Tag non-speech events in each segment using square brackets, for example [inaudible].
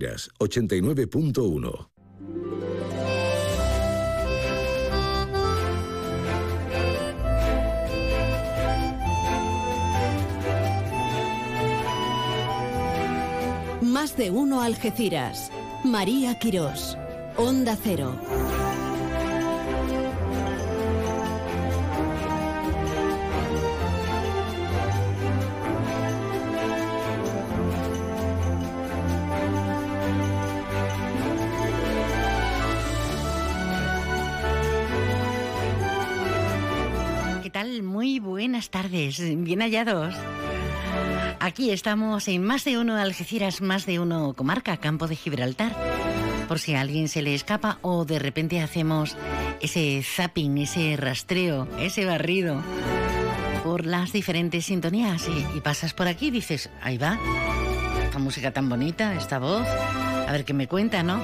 89.1 Más de uno Algeciras. María Quirós. Onda Cero. Buenas tardes. Bien hallados. Aquí estamos en más de uno Algeciras, más de uno comarca, Campo de Gibraltar. Por si a alguien se le escapa o de repente hacemos ese zapping, ese rastreo, ese barrido por las diferentes sintonías y, y pasas por aquí y dices, ahí va, esta música tan bonita, esta voz, a ver qué me cuenta, ¿no?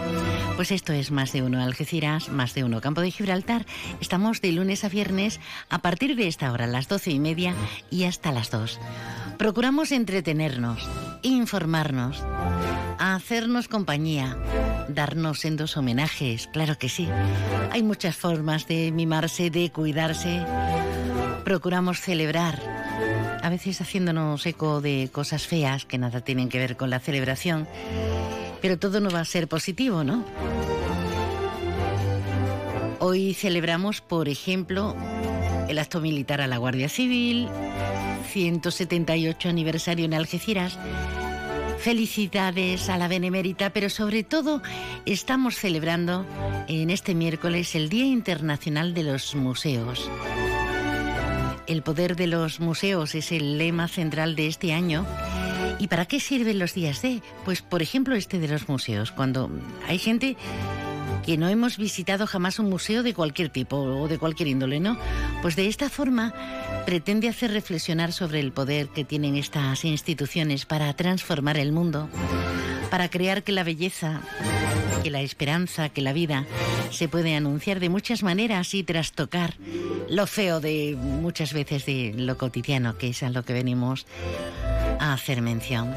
Pues esto es Más de Uno Algeciras, Más de Uno Campo de Gibraltar. Estamos de lunes a viernes a partir de esta hora, las doce y media y hasta las dos. Procuramos entretenernos, informarnos, hacernos compañía, darnos sendos homenajes, claro que sí. Hay muchas formas de mimarse, de cuidarse. Procuramos celebrar, a veces haciéndonos eco de cosas feas que nada tienen que ver con la celebración, pero todo no va a ser positivo, ¿no? Hoy celebramos, por ejemplo, el acto militar a la Guardia Civil, 178 aniversario en Algeciras. Felicidades a la Benemérita, pero sobre todo estamos celebrando en este miércoles el Día Internacional de los Museos. El poder de los museos es el lema central de este año. ¿Y para qué sirven los días de? Pues por ejemplo este de los museos, cuando hay gente que no hemos visitado jamás un museo de cualquier tipo o de cualquier índole, ¿no? Pues de esta forma pretende hacer reflexionar sobre el poder que tienen estas instituciones para transformar el mundo, para crear que la belleza, que la esperanza, que la vida se puede anunciar de muchas maneras y trastocar lo feo de muchas veces de lo cotidiano, que es a lo que venimos a hacer mención.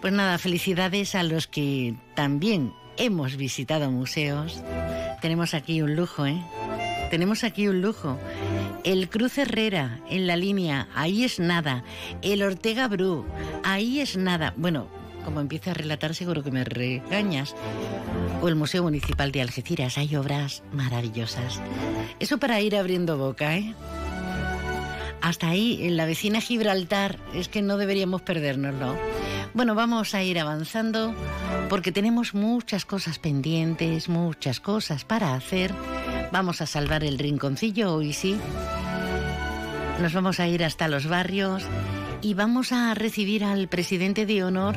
Pues nada, felicidades a los que también hemos visitado museos. Tenemos aquí un lujo, ¿eh? Tenemos aquí un lujo. El Cruz Herrera en la línea, ahí es nada. El Ortega Bru, ahí es nada. Bueno, como empieza a relatar seguro que me regañas. O el Museo Municipal de Algeciras, hay obras maravillosas. Eso para ir abriendo boca, ¿eh? Hasta ahí, en la vecina Gibraltar, es que no deberíamos perdernoslo. Bueno, vamos a ir avanzando porque tenemos muchas cosas pendientes, muchas cosas para hacer. Vamos a salvar el rinconcillo hoy sí. Nos vamos a ir hasta los barrios y vamos a recibir al presidente de honor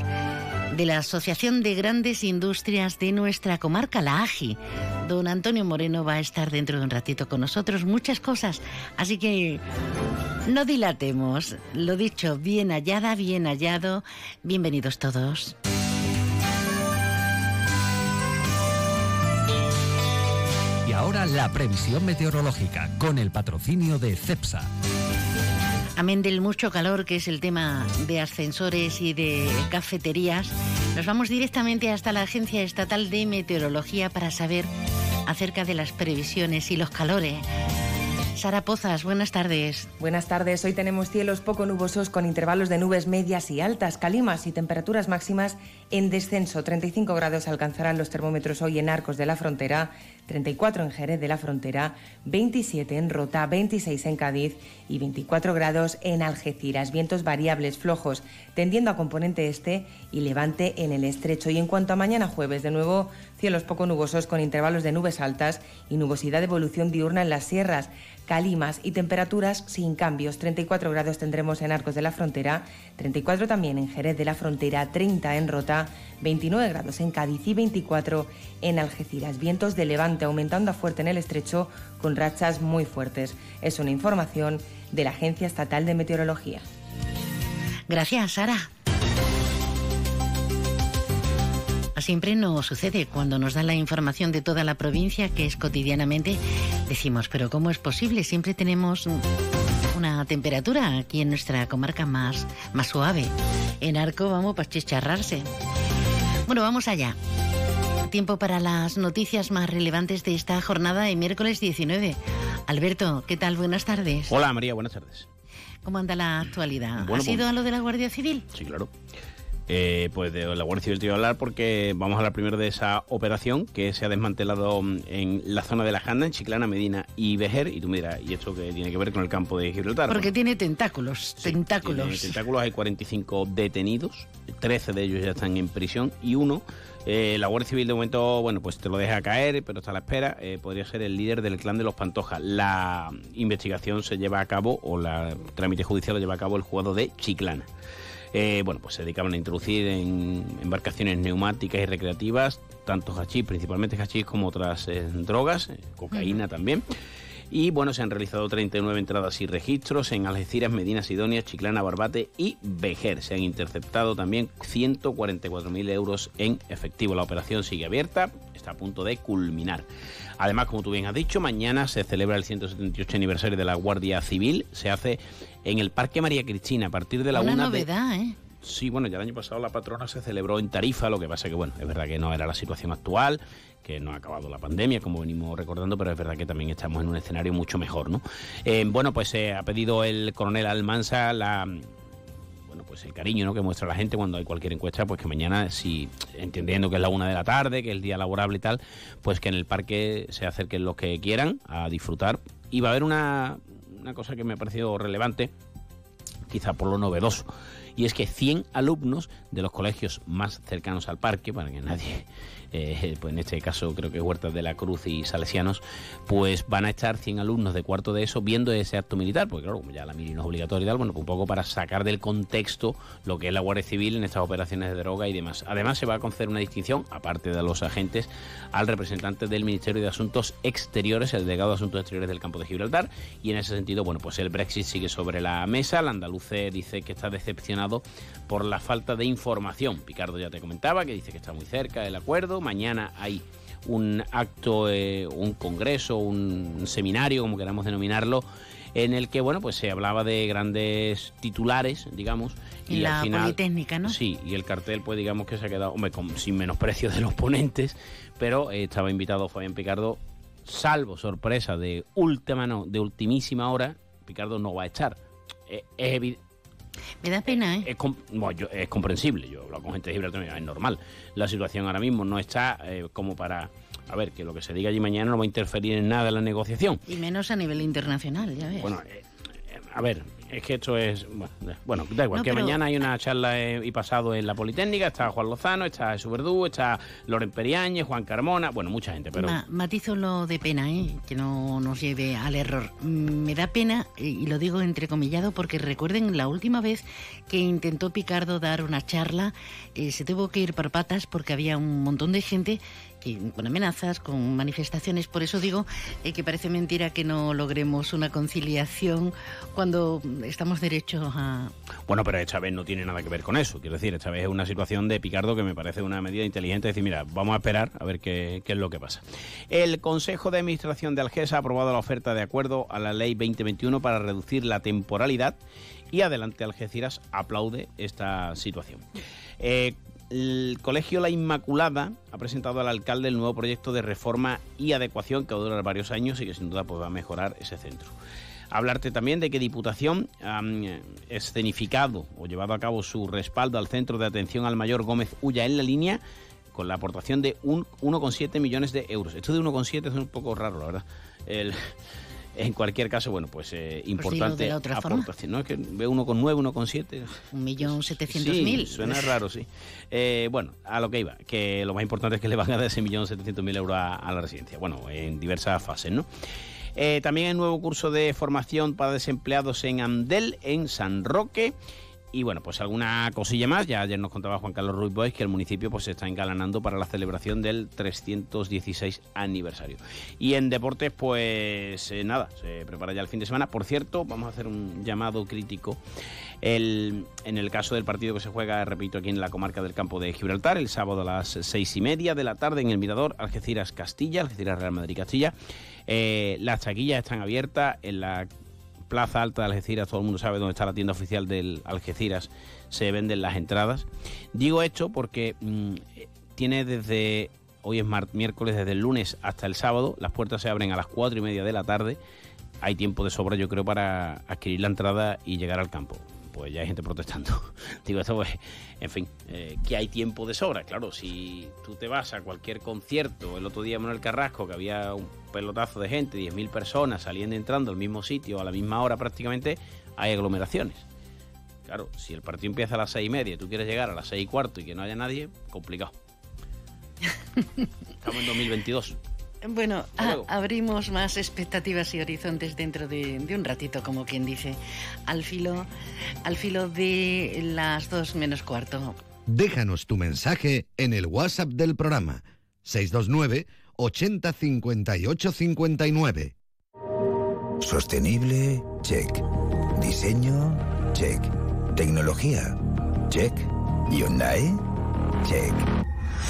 de la Asociación de Grandes Industrias de nuestra comarca, la AGI. Don Antonio Moreno va a estar dentro de un ratito con nosotros, muchas cosas. Así que no dilatemos. Lo dicho, bien hallada, bien hallado. Bienvenidos todos. Y ahora la previsión meteorológica con el patrocinio de CEPSA. Amén del mucho calor, que es el tema de ascensores y de cafeterías, nos vamos directamente hasta la Agencia Estatal de Meteorología para saber acerca de las previsiones y los calores. Sara Pozas, buenas tardes. Buenas tardes. Hoy tenemos cielos poco nubosos con intervalos de nubes medias y altas, calimas y temperaturas máximas en descenso. 35 grados alcanzarán los termómetros hoy en Arcos de la Frontera, 34 en Jerez de la Frontera, 27 en Rota, 26 en Cádiz y 24 grados en Algeciras. Vientos variables flojos tendiendo a componente este y levante en el estrecho. Y en cuanto a mañana jueves, de nuevo cielos poco nubosos con intervalos de nubes altas y nubosidad de evolución diurna en las sierras, calimas y temperaturas sin cambios. 34 grados tendremos en Arcos de la Frontera, 34 también en Jerez de la Frontera, 30 en Rota, 29 grados en Cádiz y 24 en Algeciras. Vientos de levante aumentando a fuerte en el estrecho con rachas muy fuertes. Es una información de la Agencia Estatal de Meteorología. Gracias, Sara. Siempre nos sucede cuando nos dan la información de toda la provincia, que es cotidianamente, decimos, pero ¿cómo es posible? Siempre tenemos una temperatura aquí en nuestra comarca más, más suave. En Arco vamos para chicharrarse. Bueno, vamos allá. Tiempo para las noticias más relevantes de esta jornada de miércoles 19. Alberto, ¿qué tal? Buenas tardes. Hola María, buenas tardes. ¿Cómo anda la actualidad? Bueno, ¿Ha sido pues- a lo de la Guardia Civil? Sí, claro. Eh, pues de la Guardia Civil te iba a hablar porque vamos a hablar primero de esa operación que se ha desmantelado mm, en la zona de la Janda, en Chiclana, Medina y Vejer. Y tú me dirás, ¿y esto que tiene que ver con el campo de Gibraltar? Porque tiene tentáculos, sí, tentáculos. tiene tentáculos, hay 45 detenidos, 13 de ellos ya están en prisión y uno, eh, la Guardia Civil de momento, bueno, pues te lo deja caer, pero está a la espera, eh, podría ser el líder del clan de los Pantoja. La investigación se lleva a cabo, o la trámite judicial lo lleva a cabo el juzgado de Chiclana. Eh, bueno, pues se dedicaban a introducir en embarcaciones neumáticas y recreativas tanto hachís, principalmente hachís, como otras eh, drogas, eh, cocaína también. Y bueno, se han realizado 39 entradas y registros en Algeciras, Medina Sidonia, Chiclana, Barbate y Vejer. Se han interceptado también 144.000 euros en efectivo. La operación sigue abierta, está a punto de culminar. Además, como tú bien has dicho, mañana se celebra el 178 aniversario de la Guardia Civil. Se hace en el Parque María Cristina a partir de la Una una de- novedad, ¿eh? Sí, bueno, ya el año pasado la patrona se celebró en Tarifa, lo que pasa que, bueno, es verdad que no era la situación actual, que no ha acabado la pandemia, como venimos recordando, pero es verdad que también estamos en un escenario mucho mejor, ¿no? Eh, bueno, pues eh, ha pedido el coronel Almansa la bueno, pues el cariño ¿no? que muestra la gente cuando hay cualquier encuesta, pues que mañana, si entendiendo que es la una de la tarde, que es el día laborable y tal, pues que en el parque se acerquen los que quieran a disfrutar. Y va a haber una, una cosa que me ha parecido relevante, quizá por lo novedoso, y es que 100 alumnos de los colegios más cercanos al parque, para que nadie, eh, pues en este caso creo que Huertas de la Cruz y Salesianos, pues van a estar 100 alumnos de cuarto de eso viendo ese acto militar, porque claro, como ya la mili no es obligatoria y tal, bueno, pues un poco para sacar del contexto lo que es la Guardia Civil en estas operaciones de droga y demás. Además se va a conceder una distinción, aparte de los agentes, al representante del Ministerio de Asuntos Exteriores, el delegado de Asuntos Exteriores del campo de Gibraltar, y en ese sentido, bueno, pues el Brexit sigue sobre la mesa, el andaluce dice que está decepcionado por la falta de información. Picardo ya te comentaba que dice que está muy cerca del acuerdo. Mañana hay un acto, eh, un congreso, un seminario, como queramos denominarlo, en el que bueno pues se hablaba de grandes titulares, digamos, En la al final Politécnica, ¿no? Sí, y el cartel pues digamos que se ha quedado, hombre, con- sin menosprecio de los ponentes, pero eh, estaba invitado Fabián Picardo, salvo sorpresa de última no, de ultimísima hora, Picardo no va a echar. Eh, es evidente Me da pena, ¿eh? es, bueno, yo- es comprensible, yo he hablado con gente de Gibraltar, es normal. La situación ahora mismo no está eh, como para, a ver, que lo que se diga allí mañana no va a interferir en nada en la negociación. Y menos a nivel internacional, ya ves. Bueno, eh, eh, a ver, es que esto es, bueno, da igual, No, que pero- mañana hay una charla eh, y pasado en la Politécnica, está Juan Lozano, está Jesús Verdú, está Loren Periáñez, Juan Carmona, bueno, mucha gente, pero... Ma- matizo lo de pena, ¿eh? que no nos lleve al error. Mm, Me da pena, eh, y lo digo entrecomillado, porque recuerden la última vez que intentó Picardo dar una charla, eh, se tuvo que ir por patas porque había un montón de gente con amenazas, con manifestaciones. Por eso digo eh, que parece mentira que no logremos una conciliación cuando estamos derechos a... Bueno, pero esta vez no tiene nada que ver con eso. Quiero decir, esta vez es una situación de Picardo que me parece una medida inteligente. Decir, mira, vamos a esperar a ver qué, qué es lo que pasa. El Consejo de Administración de Algesa ha aprobado la oferta de acuerdo a la Ley 2021 para reducir la temporalidad y adelante Algeciras aplaude esta situación. Eh, el Colegio La Inmaculada ha presentado al alcalde el nuevo proyecto de reforma y adecuación que va a durar varios años y que sin duda pues, va a mejorar ese centro. Hablarte también de que Diputación ha escenificado o llevado a cabo su respaldo al Centro de Atención al Mayor Gómez Ulla en la línea con la aportación de un 1,7 millones de euros. Esto de 1,7 es un poco raro, la verdad. En cualquier caso, bueno, pues eh, importante de la otra forma. aportación. No es que ve 1,9, 1,7. Un millón setecientos Sí, mil. suena raro, sí. Eh, bueno, a lo que iba, que lo más importante es que le van a dar ese millón setecientos mil euros a, a la residencia. Bueno, en diversas fases, ¿no? Eh, también el nuevo curso de formación para desempleados en Andel, en San Roque. Y bueno, pues alguna cosilla más. Ya ayer nos contaba Juan Carlos Ruiz Boix que el municipio pues se está engalanando para la celebración del 316 aniversario. Y en deportes, pues eh, nada, se prepara ya el fin de semana. Por cierto, vamos a hacer un llamado crítico el- en el caso del partido que se juega, repito, aquí en la comarca del campo de Gibraltar, el sábado a las seis y media de la tarde en el Mirador, Algeciras Castilla, Algeciras Real Madrid Castilla. Eh, las taquillas están abiertas en la Plaza Alta de Algeciras, todo el mundo sabe dónde está la tienda oficial del Algeciras, se venden las entradas. Digo esto porque mm, tiene desde, hoy es miércoles, desde el lunes hasta el sábado, las puertas se abren a las cuatro y media de la tarde, hay tiempo de sobra yo creo para adquirir la entrada y llegar al campo pues ya hay gente protestando. [laughs] Digo, esto pues, en fin, eh, que hay tiempo de sobra. Claro, si tú te vas a cualquier concierto, el otro día Manuel Carrasco, que había un pelotazo de gente, 10.000 personas saliendo y entrando al mismo sitio a la misma hora prácticamente, hay aglomeraciones. Claro, si el partido empieza a las seis y media y tú quieres llegar a las seis y cuarto y que no haya nadie, complicado. [laughs] Estamos en 2022. Bueno, abrimos más expectativas y horizontes dentro de, un ratito, como quien dice, al filo, al filo de las dos menos cuarto. Déjanos tu mensaje en el WhatsApp del programa 629 80 58 59. Sostenible, check. Diseño, check. Tecnología, check. Hyundai, check.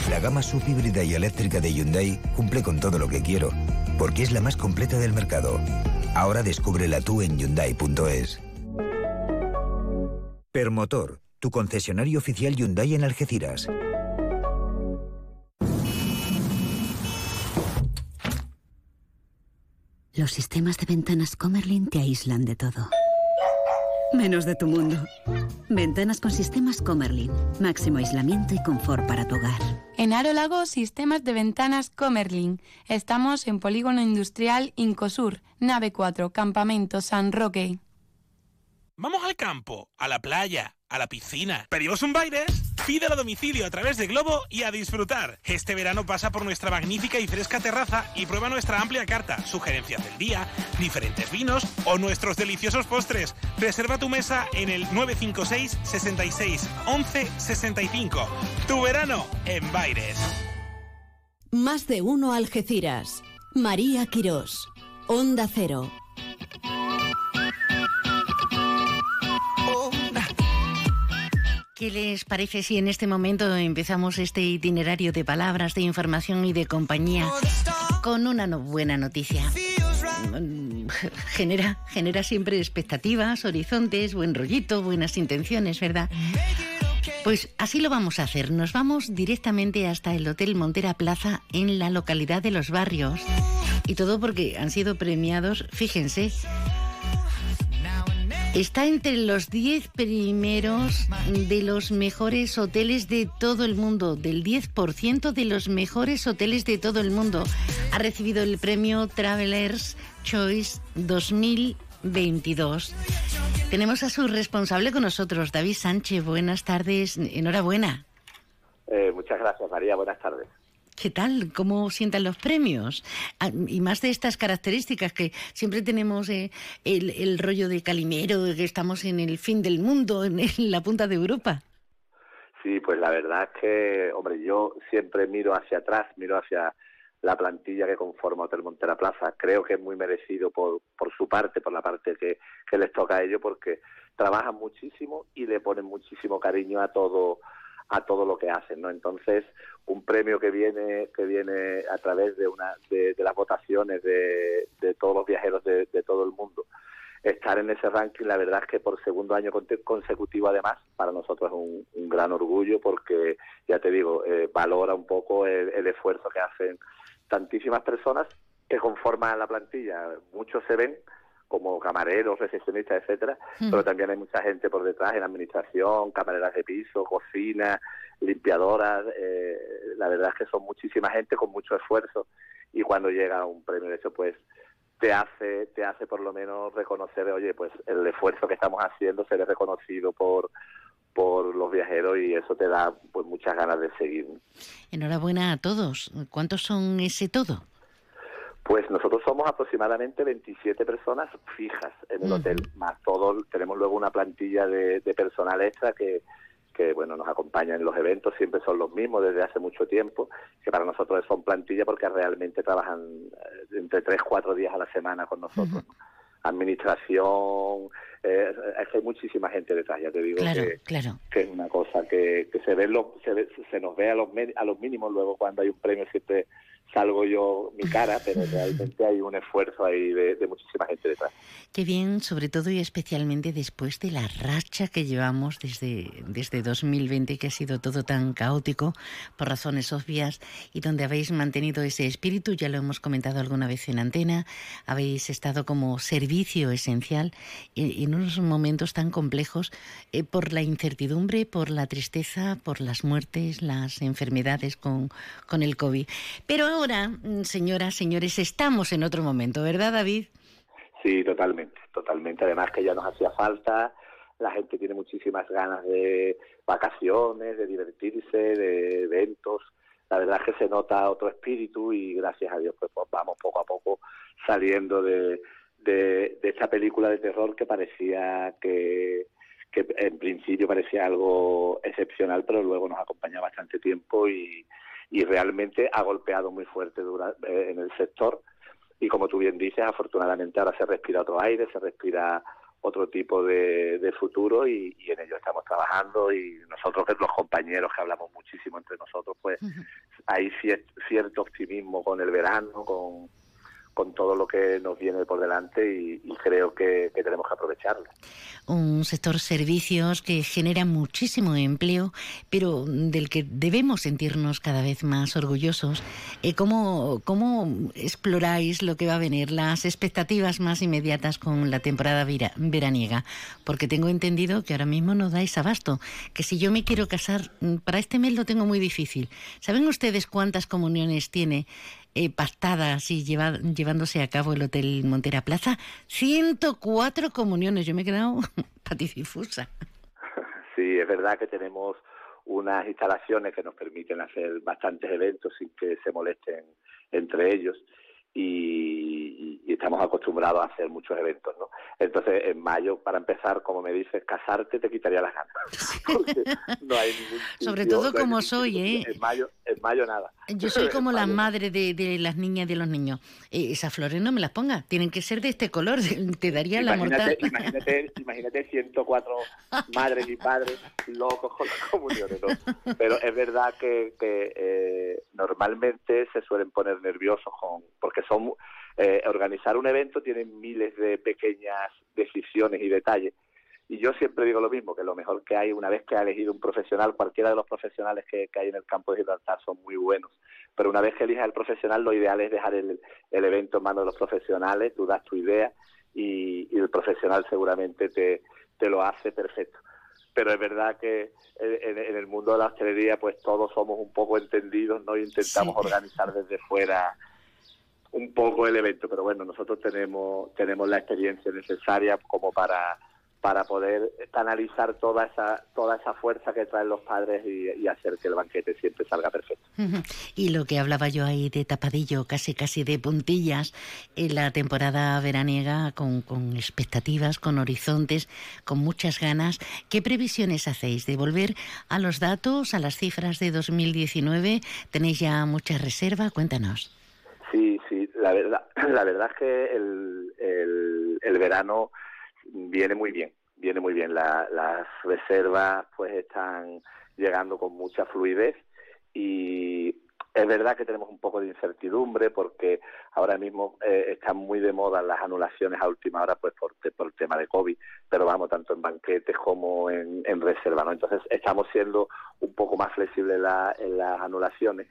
La gama subhíbrida y eléctrica de Hyundai cumple con todo lo que quiero, porque es la más completa del mercado. Ahora descúbrela tú en Hyundai.es. Permotor, tu concesionario oficial Hyundai en Algeciras. Los sistemas de ventanas Comerlin te aíslan de todo menos de tu mundo. Ventanas con sistemas Comerlin. Máximo aislamiento y confort para tu hogar. En Aro Lago, sistemas de ventanas Comerlin. Estamos en Polígono Industrial Incosur, nave 4, Campamento San Roque. Vamos al campo, a la playa, a la piscina. ¿Pedimos un baile? Pídelo a domicilio a través de Globo y a disfrutar. Este verano pasa por nuestra magnífica y fresca terraza y prueba nuestra amplia carta, sugerencias del día, diferentes vinos o nuestros deliciosos postres. Reserva tu mesa en el 956 66 11 65. Tu verano en Baires. Más de uno Algeciras. María Quirós. Onda Cero. ¿Qué les parece si en este momento empezamos este itinerario de palabras, de información y de compañía con una buena noticia? Mm, [laughs] genera, genera siempre expectativas, horizontes, buen rollito, buenas intenciones, ¿verdad? Pues así lo vamos a hacer. Nos vamos directamente hasta el Hotel Montera Plaza en la localidad de Los Barrios. Y todo porque han sido premiados, fíjense, Está entre los 10 primeros de los mejores hoteles de todo el mundo, del 10% de los mejores hoteles de todo el mundo. Ha recibido el premio Travelers Choice 2022. Tenemos a su responsable con nosotros, David Sánchez. Buenas tardes, enhorabuena. Eh, muchas gracias, María. Buenas tardes. ¿Qué tal? ¿Cómo sientan los premios? Ah, y más de estas características que siempre tenemos eh, el, rollo de Calimero, que estamos en el fin del mundo, [laughs] en, la punta de Europa. Sí, pues la verdad es que, hombre, yo siempre miro hacia atrás, miro hacia la plantilla que conforma Hotel Montera Plaza. Creo que es muy merecido por, por su parte, por la parte que, que les toca a ellos, porque trabajan muchísimo y le ponen muchísimo cariño a todo a todo lo que hacen, ¿no? Entonces, un premio que viene que viene a través de una de, las votaciones de, de, todos los viajeros de, todo el mundo. Estar en ese ranking, la verdad es que por segundo año consecutivo, además, para nosotros es un, gran orgullo porque, ya te digo, eh, valora un poco el, el esfuerzo que hacen tantísimas personas que conforman la plantilla. Muchos se ven, como camareros, recepcionistas, etcétera, pero también hay mucha gente por detrás en administración, camareras de piso, cocina, limpiadoras, eh, la verdad es que son muchísima gente con mucho esfuerzo y cuando llega un premio de hecho pues te hace te hace por lo menos reconocer oye pues el esfuerzo que estamos haciendo será reconocido por por los viajeros y eso te da pues muchas ganas de seguir. Enhorabuena a todos. ¿Cuántos son ese todo? Pues nosotros somos aproximadamente 27 personas fijas en el hotel, más todo, tenemos luego una plantilla de, personal extra que, que bueno nos acompaña en los eventos, siempre son los mismos desde hace mucho tiempo, que para nosotros son plantilla porque realmente trabajan eh, entre 3, 4 días a la semana con nosotros. Administración, eh, es que hay muchísima gente detrás, ya te digo que, que, es una cosa que, que se ve, lo, se, se nos ve a los, a los mínimos luego cuando hay un premio siempre salgo yo mi cara, pero realmente hay un esfuerzo ahí de, muchísima gente detrás. Qué bien, sobre todo y especialmente después de la racha que llevamos desde, desde 2020, que ha sido todo tan caótico por razones obvias y donde habéis mantenido ese espíritu, ya lo hemos comentado alguna vez en antena, habéis estado como servicio esencial en, unos momentos tan complejos eh, por la incertidumbre, por la tristeza, por las muertes, las enfermedades con, con el COVID. Pero ahora, mm, señoras, señores, estamos en otro momento, ¿verdad, David? Sí, totalmente, totalmente. Además que ya nos hacía falta, la gente tiene muchísimas ganas de vacaciones, de divertirse, de eventos. La verdad es que se nota otro espíritu y gracias a Dios pues, pues vamos poco a poco saliendo de, de, esta película de terror que parecía que, que en principio parecía algo excepcional, pero luego nos acompaña bastante tiempo y, y realmente ha golpeado muy fuerte eh, en el sector. Y como tú bien dices, afortunadamente ahora se respira otro aire, se respira otro tipo de, futuro y, en ello estamos trabajando. Y nosotros los compañeros que hablamos muchísimo entre nosotros pues hay cierto optimismo con el verano, con, con todo lo que nos viene por delante y, creo que, tenemos que aprovecharlo. Un sector servicios que genera muchísimo empleo, pero del que debemos sentirnos cada vez más orgullosos. Eh, ¿cómo, ¿Cómo exploráis lo que va a venir, las expectativas más inmediatas con la temporada veraniega? Porque tengo entendido que ahora mismo no dais abasto, que si yo me quiero casar, mm, para este mes lo tengo muy difícil. ¿Saben ustedes cuántas comuniones tiene eh, pactadas y llevándose a cabo el Hotel Montera Plaza. 104 comuniones. Yo me he quedado [laughs] patidifusa. Sí, es verdad que tenemos unas instalaciones que nos permiten hacer bastantes eventos sin que se molesten entre ellos y, estamos acostumbrados a hacer muchos eventos, ¿no? Entonces, en mayo, para empezar, como me dices, casarte te quitaría las ganas. [laughs] no hay Sobre todo como soy, ¿eh? En mayo, en mayo nada. Yo soy como [laughs] la madre de, las niñas y de los niños. Eh, esas flores no me las pongas, tienen que ser de este color, [laughs] te daría la mortal. Imagínate, imagínate 104 madres y padres locos con las comuniones, ¿no? Pero es verdad que, eh, normalmente se suelen poner nerviosos con porque son eh, organizar un evento tiene miles de pequeñas decisiones y detalles. Y yo siempre digo lo mismo, que lo mejor que hay una vez que ha elegido un profesional, cualquiera de los profesionales que, hay en el campo de Gibraltar son muy buenos, pero una vez que elijas el profesional, lo ideal es dejar el, evento en manos de los profesionales, tú das tu idea y, el profesional seguramente te, te lo hace perfecto pero es verdad que en, el mundo de la hostelería pues todos somos un poco entendidos, ¿no? Y intentamos organizar desde fuera un poco el evento, pero bueno, nosotros tenemos tenemos la experiencia necesaria como para para poder canalizar toda esa toda esa fuerza que traen los padres y, hacer que el banquete siempre salga perfecto. Y lo que hablaba yo ahí de tapadillo, casi casi de puntillas, en la temporada veraniega con, con expectativas, con horizontes, con muchas ganas. ¿Qué previsiones hacéis de volver a los datos, a las cifras de 2019? ¿Tenéis ya mucha reserva? Cuéntanos. La verdad, [clears throat] la verdad es que el, el, verano viene muy bien, viene muy bien. las reservas pues están llegando con mucha fluidez y es verdad que tenemos un poco de incertidumbre porque ahora mismo eh, están muy de moda las anulaciones a última hora pues por, por el tema de COVID, pero vamos, tanto en banquetes como en, en reserva, ¿no? Entonces estamos siendo un poco más flexibles en las anulaciones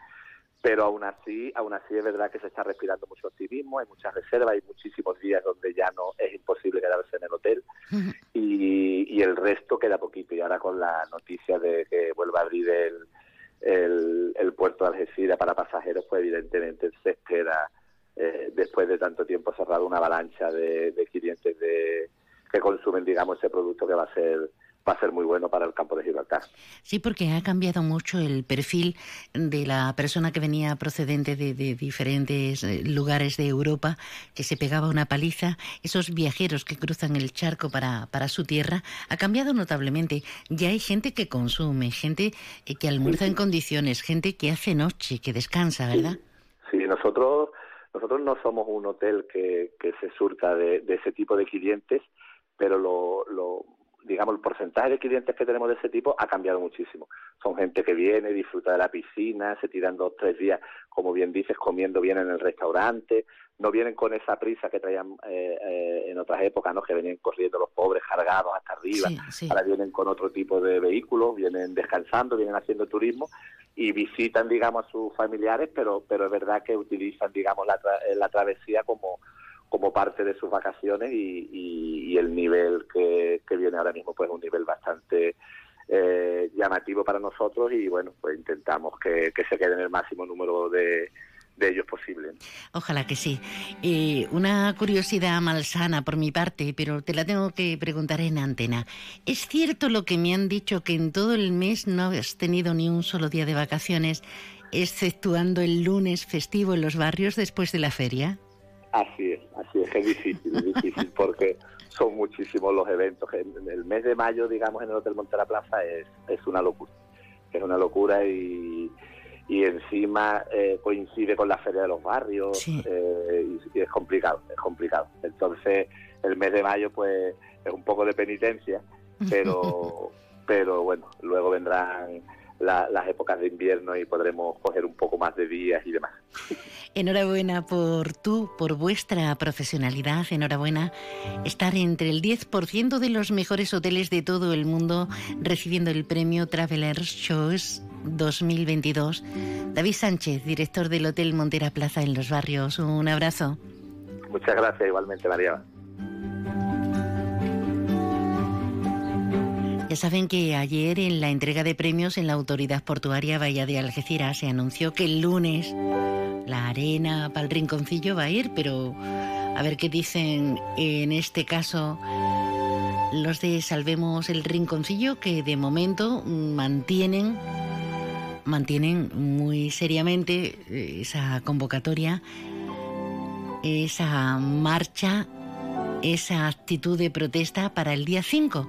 pero aún así, aún así es verdad que se está respirando mucho optimismo, hay muchas reservas, hay muchísimos días donde ya no es imposible quedarse en el hotel. [laughs] Y, el resto queda poquito. Y ahora con la noticia de que vuelva a abrir el, el, puerto de Algeciras para pasajeros, pues evidentemente se espera eh, después de tanto tiempo cerrado una avalancha de, de clientes de, que consumen, digamos, ese producto que va a ser va a ser muy bueno para el campo de Gibraltar. Sí, porque ha cambiado mucho el perfil de la persona que venía procedente de, diferentes eh, lugares de Europa, que se pegaba una paliza. Esos viajeros que cruzan el charco para, para su tierra, ha cambiado notablemente. Ya hay gente que consume, gente que almuerza en condiciones, gente que hace noche, que descansa, ¿verdad? Sí, nosotros nosotros no somos un hotel que, que se surta de, ese tipo de clientes, pero lo, lo digamos, el porcentaje de clientes que tenemos de ese tipo ha cambiado muchísimo. Son gente que viene, disfruta de la piscina, se tiran dos, tres días, como bien dices, comiendo bien en el restaurante, no vienen con esa prisa que traían eh, eh, en otras épocas, ¿no? que venían corriendo los pobres cargados hasta arriba, ahora vienen con otro tipo de vehículos, vienen descansando, vienen haciendo turismo y visitan, digamos, a sus familiares, pero, pero es verdad que utilizan, digamos, la, la travesía como como parte de sus vacaciones y, el nivel que, viene ahora mismo pues es un nivel bastante eh, llamativo para nosotros y bueno pues intentamos que, se quede en el máximo número de, ellos posible. Ojalá que sí. Eh, una curiosidad malsana por mi parte, pero te la tengo que preguntar en antena. ¿Es cierto lo que me han dicho que en todo el mes no has tenido ni un solo día de vacaciones, exceptuando el lunes festivo en los barrios después de la feria? Así es, así es, es difícil, es difícil porque son muchísimos los eventos. El mes de mayo, digamos, en el Hotel Montera Plaza es, es una locura, es una locura y, y encima eh, coincide con la Feria de los Barrios eh, y, es complicado, es complicado. Entonces, el mes de mayo, pues, es un poco de penitencia, pero, [laughs] pero bueno, luego vendrán las épocas de invierno y podremos coger un poco más de días y demás. Enhorabuena por tú, por vuestra profesionalidad, enhorabuena estar entre el 10% de los mejores hoteles de todo el mundo recibiendo el premio Travelers Choice 2022. David Sánchez, director del Hotel Montera Plaza en Los Barrios, un abrazo. Muchas gracias igualmente, María. Ya saben que ayer en la entrega de premios en la Autoridad Portuaria Bahía de Algeciras se anunció que el lunes la arena para el rinconcillo va a ir, pero a ver qué dicen en este caso los de Salvemos el Rinconcillo que de momento mantienen mantienen muy seriamente esa convocatoria, esa marcha, esa actitud de protesta para el día 5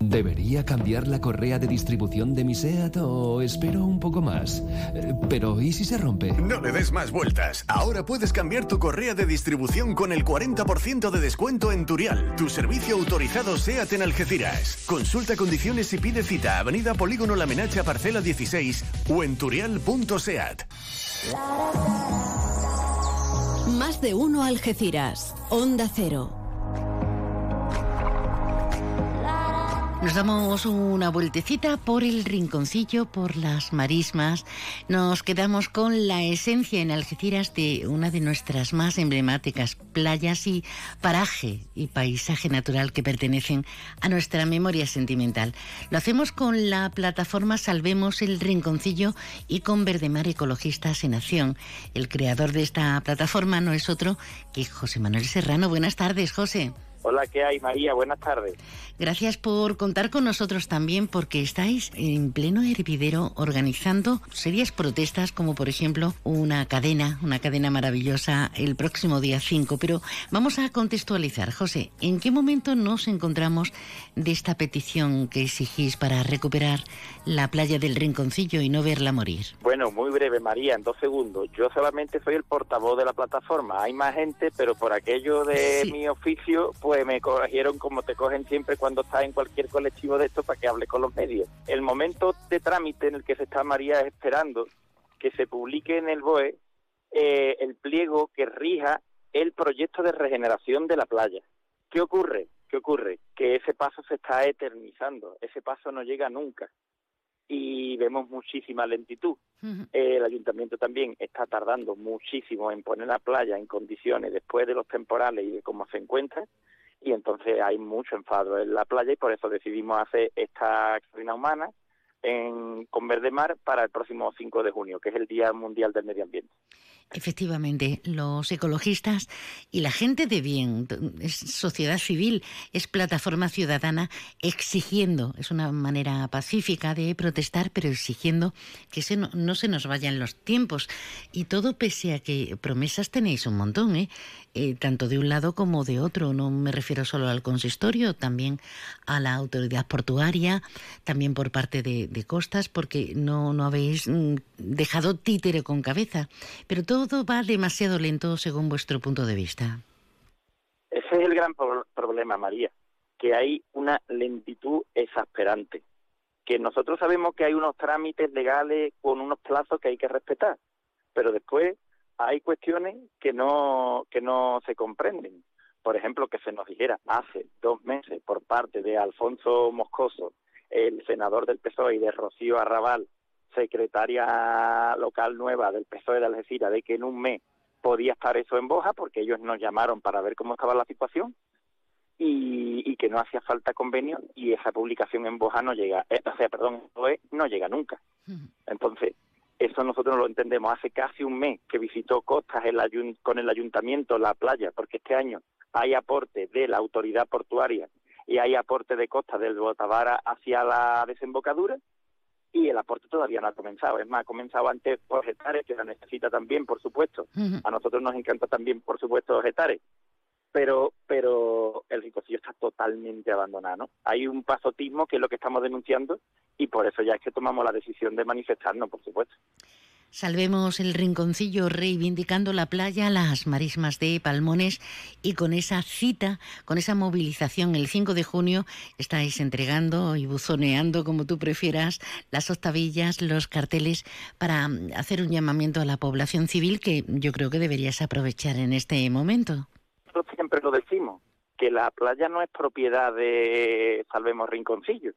¿Debería cambiar la correa de distribución de mi SEAT o espero un poco más? Eh, pero ¿y si se rompe? No le des más vueltas. Ahora puedes cambiar tu correa de distribución con el 40% de descuento en Turial, tu servicio autorizado SEAT en Algeciras. Consulta condiciones y pide cita. Avenida Polígono La Menacha, parcela 16 o en turial.seat. Más de uno Algeciras. Onda Cero. Nos damos una vueltecita por el rinconcillo, por las marismas. Nos quedamos con la esencia en Algeciras de una de nuestras más emblemáticas playas y paraje y paisaje natural que pertenecen a nuestra memoria sentimental. Lo hacemos con la plataforma Salvemos el Rinconcillo y con Verdemar Ecologistas en Acción. El creador de esta plataforma no es otro que José Manuel Serrano. Buenas tardes, José. Hola, ¿qué hay, María? Buenas tardes. Gracias por contar con nosotros también, porque estáis en pleno hervidero organizando serias protestas, como por ejemplo una cadena, una cadena maravillosa el próximo día 5. Pero vamos a contextualizar, José, ¿en qué momento nos encontramos de esta petición que exigís para recuperar la playa del Rinconcillo y no verla morir? Bueno, muy breve, María, en dos segundos. Yo solamente soy el portavoz de la plataforma. Hay más gente, pero por aquello de mi oficio, pues me cogieron como te cogen siempre cuando estás en cualquier colectivo de esto para que hable con los medios. El momento de trámite en el que se está María esperando que se publique en el BOE eh, el pliego que rija el proyecto de regeneración de la playa. ¿Qué ocurre? ¿Qué ocurre? Que ese paso se está eternizando, ese paso no llega nunca y vemos muchísima lentitud. El ayuntamiento también está tardando muchísimo en poner la playa en condiciones después de los temporales y de cómo se encuentra y entonces hay mucho enfado en la playa y por eso decidimos hacer esta cabina humana en, con Verde Mar para el próximo 5 de junio, que es el Día Mundial del Medio Ambiente. Efectivamente, los ecologistas y la gente de bien, es sociedad civil, es plataforma ciudadana exigiendo, es una manera pacífica de protestar, pero exigiendo que se no, no, se nos vayan los tiempos. Y todo pese a que promesas tenéis un montón, ¿eh? Eh, tanto de un lado como de otro. No me refiero solo al consistorio, también a la autoridad portuaria, también por parte de, de costas, porque no, no habéis mm, dejado títere con cabeza. Pero todo va demasiado lento según vuestro punto de vista. Ese es el gran problema, María, que hay una lentitud exasperante. Que nosotros sabemos que hay unos trámites legales con unos plazos que hay que respetar, pero después hay cuestiones que no, que no se comprenden. Por ejemplo, que se nos dijera hace dos meses por parte de Alfonso Moscoso, el senador del PSOE, y de Rocío Arrabal, secretaria local nueva del PSOE de Algeciras, de que en un mes podía estar eso en Boja, porque ellos nos llamaron para ver cómo estaba la situación, y, y que no hacía falta convenio, y esa publicación en Boja no llega, eh, o sea, perdón, no llega nunca. Entonces, eso nosotros no lo entendemos. Hace casi un mes que visitó Costas con el ayuntamiento la playa, porque este año hay aporte de la autoridad portuaria y hay aporte de Costas del Botavara hacia la desembocadura y el aporte todavía no ha comenzado. Es más, ha comenzado antes por Getares, que la necesita también, por supuesto. A nosotros nos encanta también, por supuesto, Getares. Pero, pero el rinconcillo está totalmente abandonado. ¿no? Hay un pasotismo que es lo que estamos denunciando y por eso ya es que tomamos la decisión de manifestarnos, por supuesto. Salvemos el rinconcillo reivindicando la playa, las marismas de Palmones y con esa cita, con esa movilización el 5 de junio estáis entregando y buzoneando, como tú prefieras, las octavillas, los carteles para mm, hacer un llamamiento a la población civil que yo creo que deberías aprovechar en este momento. Nosotros siempre lo decimos, que la playa no es propiedad de Salvemos Rinconcillo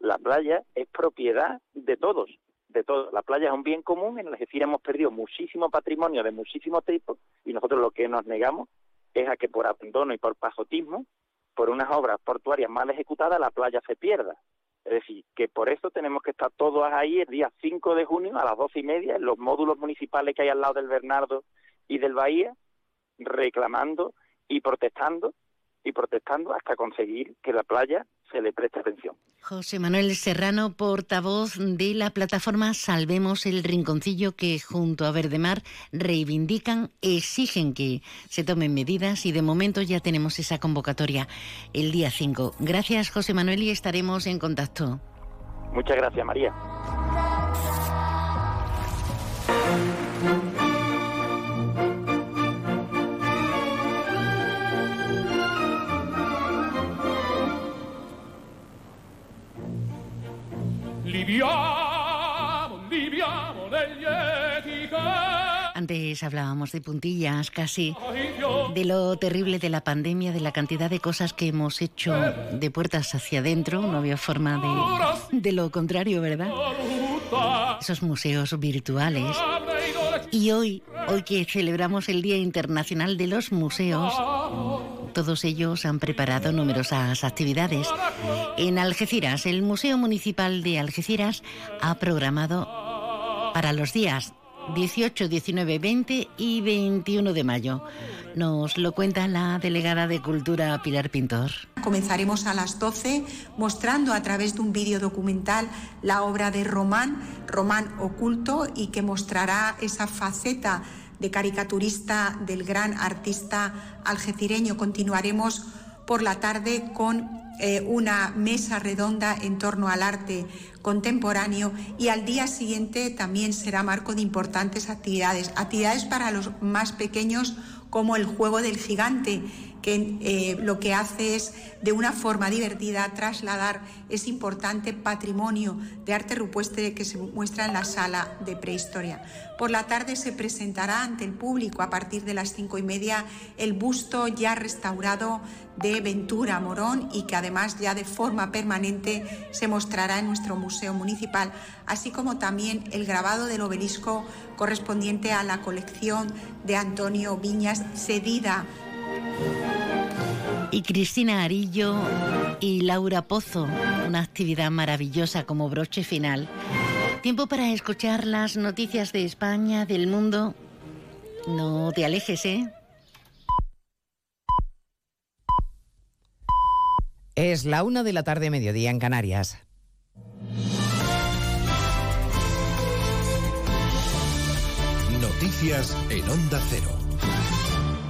la playa es propiedad de todos, de todos. La playa es un bien común, en Algeciras hemos perdido muchísimo patrimonio de muchísimos tipos y nosotros lo que nos negamos es a que por abandono y por pasotismo, por unas obras portuarias mal ejecutadas, la playa se pierda. Es decir, que por eso tenemos que estar todos ahí el día 5 de junio a las doce y media en los módulos municipales que hay al lado del Bernardo y del Bahía, reclamando y protestando y protestando hasta conseguir que la playa se le preste atención. José Manuel Serrano, portavoz de la plataforma Salvemos el Rinconcillo, que junto a Verdemar reivindican, exigen que se tomen medidas y de momento ya tenemos esa convocatoria el día 5. Gracias, José Manuel, y estaremos en contacto. Muchas gracias, María. Antes hablábamos de puntillas, casi, de lo terrible de la pandemia, de la cantidad de cosas que hemos hecho de puertas hacia adentro. No había forma de, de lo contrario, ¿verdad? Esos museos virtuales. Y hoy, hoy que celebramos el Día Internacional de los Museos, todos ellos han preparado numerosas actividades. En Algeciras, el Museo Municipal de Algeciras ha programado para los días 18, 19, 20 y 21 de mayo. Nos lo cuenta la delegada de Cultura Pilar Pintor. Comenzaremos a las 12 mostrando a través de un vídeo documental la obra de Román, Román Oculto, y que mostrará esa faceta de caricaturista del gran artista algecireño. Continuaremos por la tarde con eh, una mesa redonda en torno al arte contemporáneo y al día siguiente también será marco de importantes actividades, actividades para los más pequeños como el juego del gigante que eh, lo que hace es, de una forma divertida, trasladar ese importante patrimonio de arte rupestre que se muestra en la sala de prehistoria. Por la tarde se presentará ante el público, a partir de las cinco y media, el busto ya restaurado de Ventura Morón y que además ya de forma permanente se mostrará en nuestro Museo Municipal, así como también el grabado del obelisco correspondiente a la colección de Antonio Viñas cedida Y Cristina Arillo y Laura Pozo, una actividad maravillosa como broche final. Tiempo para escuchar las noticias de España, del mundo. No te alejes, ¿eh? Es la una de la tarde, mediodía en Canarias. Noticias en Onda Cero.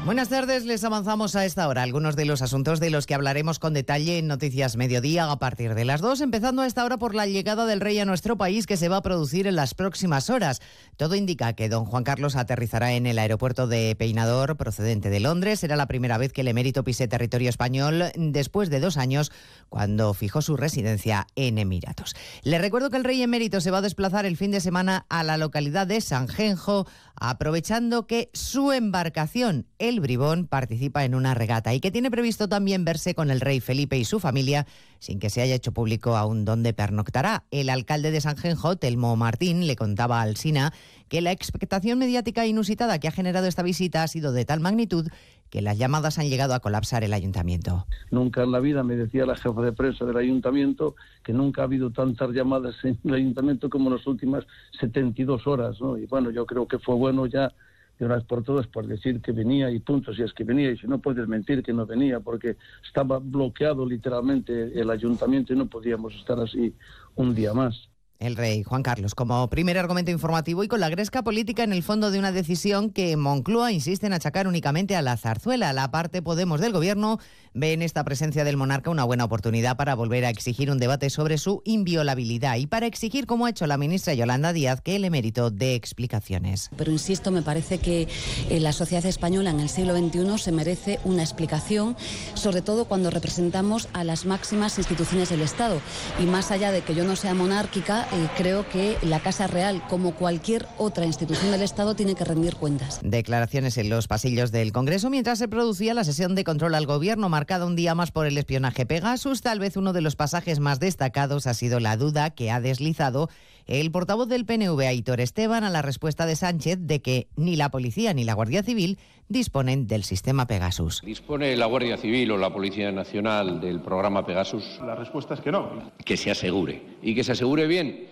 Buenas tardes, les avanzamos a esta hora algunos de los asuntos de los que hablaremos con detalle en Noticias Mediodía a partir de las dos, empezando a esta hora por la llegada del rey a nuestro país que se va a producir en las próximas horas. Todo indica que don Juan Carlos aterrizará en el aeropuerto de Peinador procedente de Londres. Será la primera vez que el emérito pise territorio español después de dos años cuando fijó su residencia en Emiratos. Le recuerdo que el rey emérito se va a desplazar el fin de semana a la localidad de San Genjo, aprovechando que su embarcación, el Bribón participa en una regata y que tiene previsto también verse con el rey Felipe y su familia sin que se haya hecho público aún dónde pernoctará. El alcalde de San Genjo, Telmo Martín, le contaba al SINA que la expectación mediática inusitada que ha generado esta visita ha sido de tal magnitud que las llamadas han llegado a colapsar el ayuntamiento. Nunca en la vida me decía la jefa de prensa del ayuntamiento que nunca ha habido tantas llamadas en el ayuntamiento como en las últimas 72 horas. Y bueno, yo creo que fue bueno ya de una vez por todas por decir que venía y punto, si es que venía, y si no puedes mentir que no venía, porque estaba bloqueado literalmente el ayuntamiento y no podíamos estar así un día más el rey Juan Carlos como primer argumento informativo y con la gresca política en el fondo de una decisión que Moncloa insiste en achacar únicamente a la zarzuela. La parte Podemos del gobierno ve en esta presencia del monarca una buena oportunidad para volver a exigir un debate sobre su inviolabilidad y para exigir, como ha hecho la ministra Yolanda Díaz, que el emérito de explicaciones. Pero insisto, me parece que eh, la sociedad española en el siglo XXI se merece una explicación, sobre todo cuando representamos a las máximas instituciones del Estado. Y más allá de que yo no sea monárquica, creo que la Casa Real, como cualquier otra institución del Estado, tiene que rendir cuentas. Declaraciones en los pasillos del Congreso mientras se producía la sesión de control al Gobierno, marcada un día más por el espionaje Pegasus. Tal vez uno de los pasajes más destacados ha sido la duda que ha deslizado el portavoz del PNV, Aitor Esteban, a la respuesta de Sánchez de que ni la policía ni la Guardia Civil disponen del sistema Pegasus. ¿Dispone la Guardia Civil o la Policía Nacional del programa Pegasus? La respuesta es que no. Que se asegure. Y que se asegure bien,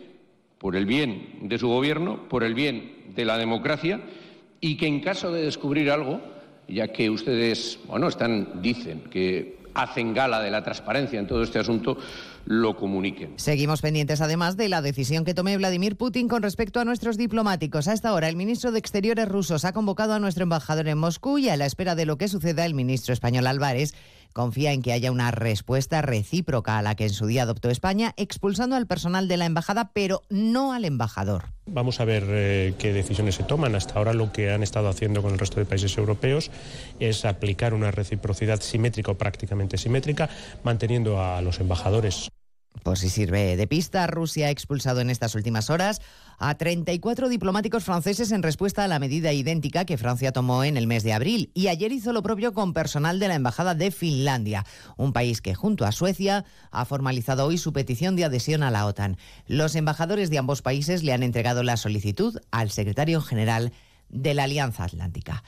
por el bien de su gobierno, por el bien de la democracia, y que en caso de descubrir algo, ya que ustedes, bueno, están, dicen que hacen gala de la transparencia en todo este asunto, lo comuniquen. Seguimos pendientes además de la decisión que tome Vladimir Putin con respecto a nuestros diplomáticos. A esta hora, el ministro de Exteriores rusos ha convocado a nuestro embajador en Moscú y a la espera de lo que suceda, el ministro español Álvarez confía en que haya una respuesta recíproca a la que en su día adoptó España, expulsando al personal de la embajada, pero no al embajador. Vamos a ver eh, qué decisiones se toman. Hasta ahora lo que han estado haciendo con el resto de países europeos es aplicar una reciprocidad simétrica o prácticamente simétrica, manteniendo a los embajadores por si sirve de pista, Rusia ha expulsado en estas últimas horas a 34 diplomáticos franceses en respuesta a la medida idéntica que Francia tomó en el mes de abril y ayer hizo lo propio con personal de la Embajada de Finlandia, un país que junto a Suecia ha formalizado hoy su petición de adhesión a la OTAN. Los embajadores de ambos países le han entregado la solicitud al secretario general de la Alianza Atlántica.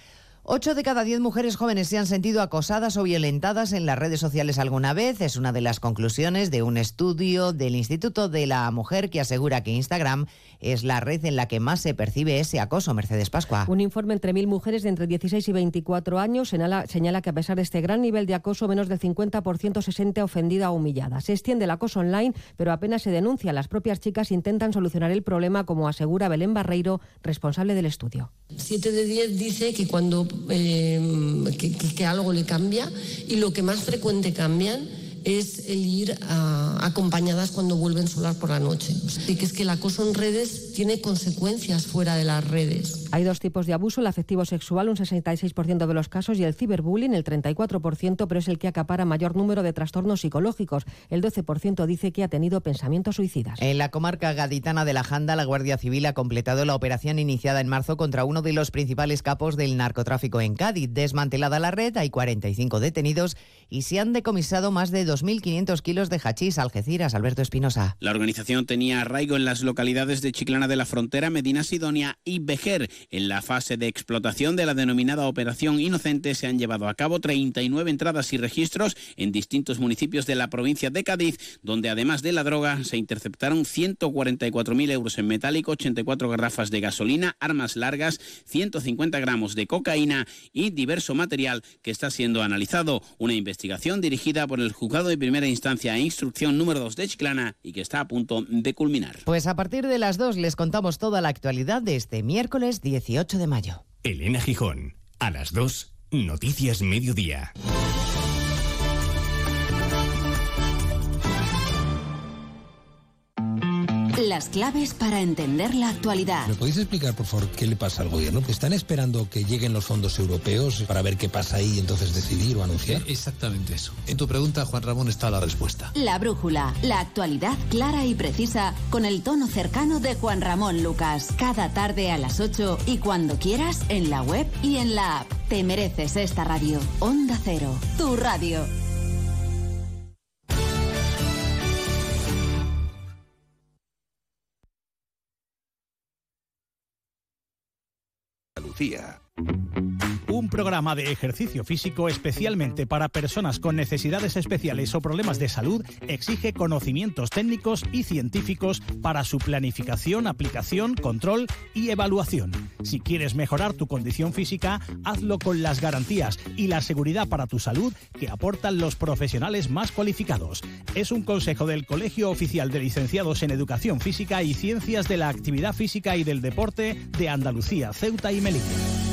Ocho de cada diez mujeres jóvenes se han sentido acosadas o violentadas en las redes sociales alguna vez. Es una de las conclusiones de un estudio del Instituto de la Mujer que asegura que Instagram es la red en la que más se percibe ese acoso. Mercedes Pascua. Un informe entre mil mujeres de entre 16 y 24 años señala, señala que a pesar de este gran nivel de acoso, menos del 50% se siente ofendida o humillada. Se extiende el acoso online, pero apenas se denuncia. Las propias chicas intentan solucionar el problema, como asegura Belén Barreiro, responsable del estudio. Siete de diez dice que cuando Em, que, algo le cambia y lo que más frecuente cambian es el ir acompañadas cuando vuelven solas por la noche. Así que es que el acoso en redes tiene consecuencias fuera de las redes. Hay dos tipos de abuso, el afectivo sexual, un 66% de los casos, y el ciberbullying, el 34%, pero es el que acapara mayor número de trastornos psicológicos. El 12% dice que ha tenido pensamientos suicidas. En la comarca gaditana de la Janda, la Guardia Civil ha completado la operación iniciada en marzo contra uno de los principales capos del narcotráfico en Cádiz. Desmantelada la red, hay 45 detenidos y se han decomisado más de 2.500 kilos de hachís. Algeciras, Alberto Espinosa. La organización tenía arraigo en las localidades de Chiclana de la Frontera, Medina Sidonia y Vejer. En la fase de explotación de la denominada Operación Inocente se han llevado a cabo 39 entradas y registros en distintos municipios de la provincia de Cádiz, donde además de la droga se interceptaron 144.000 euros en metálico, 84 garrafas de gasolina, armas largas, 150 gramos de cocaína y diverso material que está siendo analizado. Una investigación dirigida por el Juzgado de Primera Instancia e Instrucción número 2 de Chiclana y que está a punto de culminar. Pues a partir de las 2 les contamos toda la actualidad de este miércoles 18 de mayo. Elena Gijón, a las 2, Noticias Mediodía. Las claves para entender la actualidad. ¿Me podéis explicar, por favor, qué le pasa al gobierno? ¿Que están esperando que lleguen los fondos europeos para ver qué pasa ahí y entonces decidir o anunciar? Exactamente eso. En tu pregunta, Juan Ramón, está la respuesta. La brújula, la actualidad clara y precisa con el tono cercano de Juan Ramón Lucas. Cada tarde a las 8 y cuando quieras en la web y en la app. Te mereces esta radio. Onda Cero, tu radio. García. Programa de ejercicio físico especialmente para personas con necesidades especiales o problemas de salud exige conocimientos técnicos y científicos para su planificación, aplicación, control y evaluación. Si quieres mejorar tu condición física, hazlo con las garantías y la seguridad para tu salud que aportan los profesionales más cualificados. Es un consejo del Colegio Oficial de Licenciados en Educación Física y Ciencias de la Actividad Física y del Deporte de Andalucía, Ceuta y Melilla.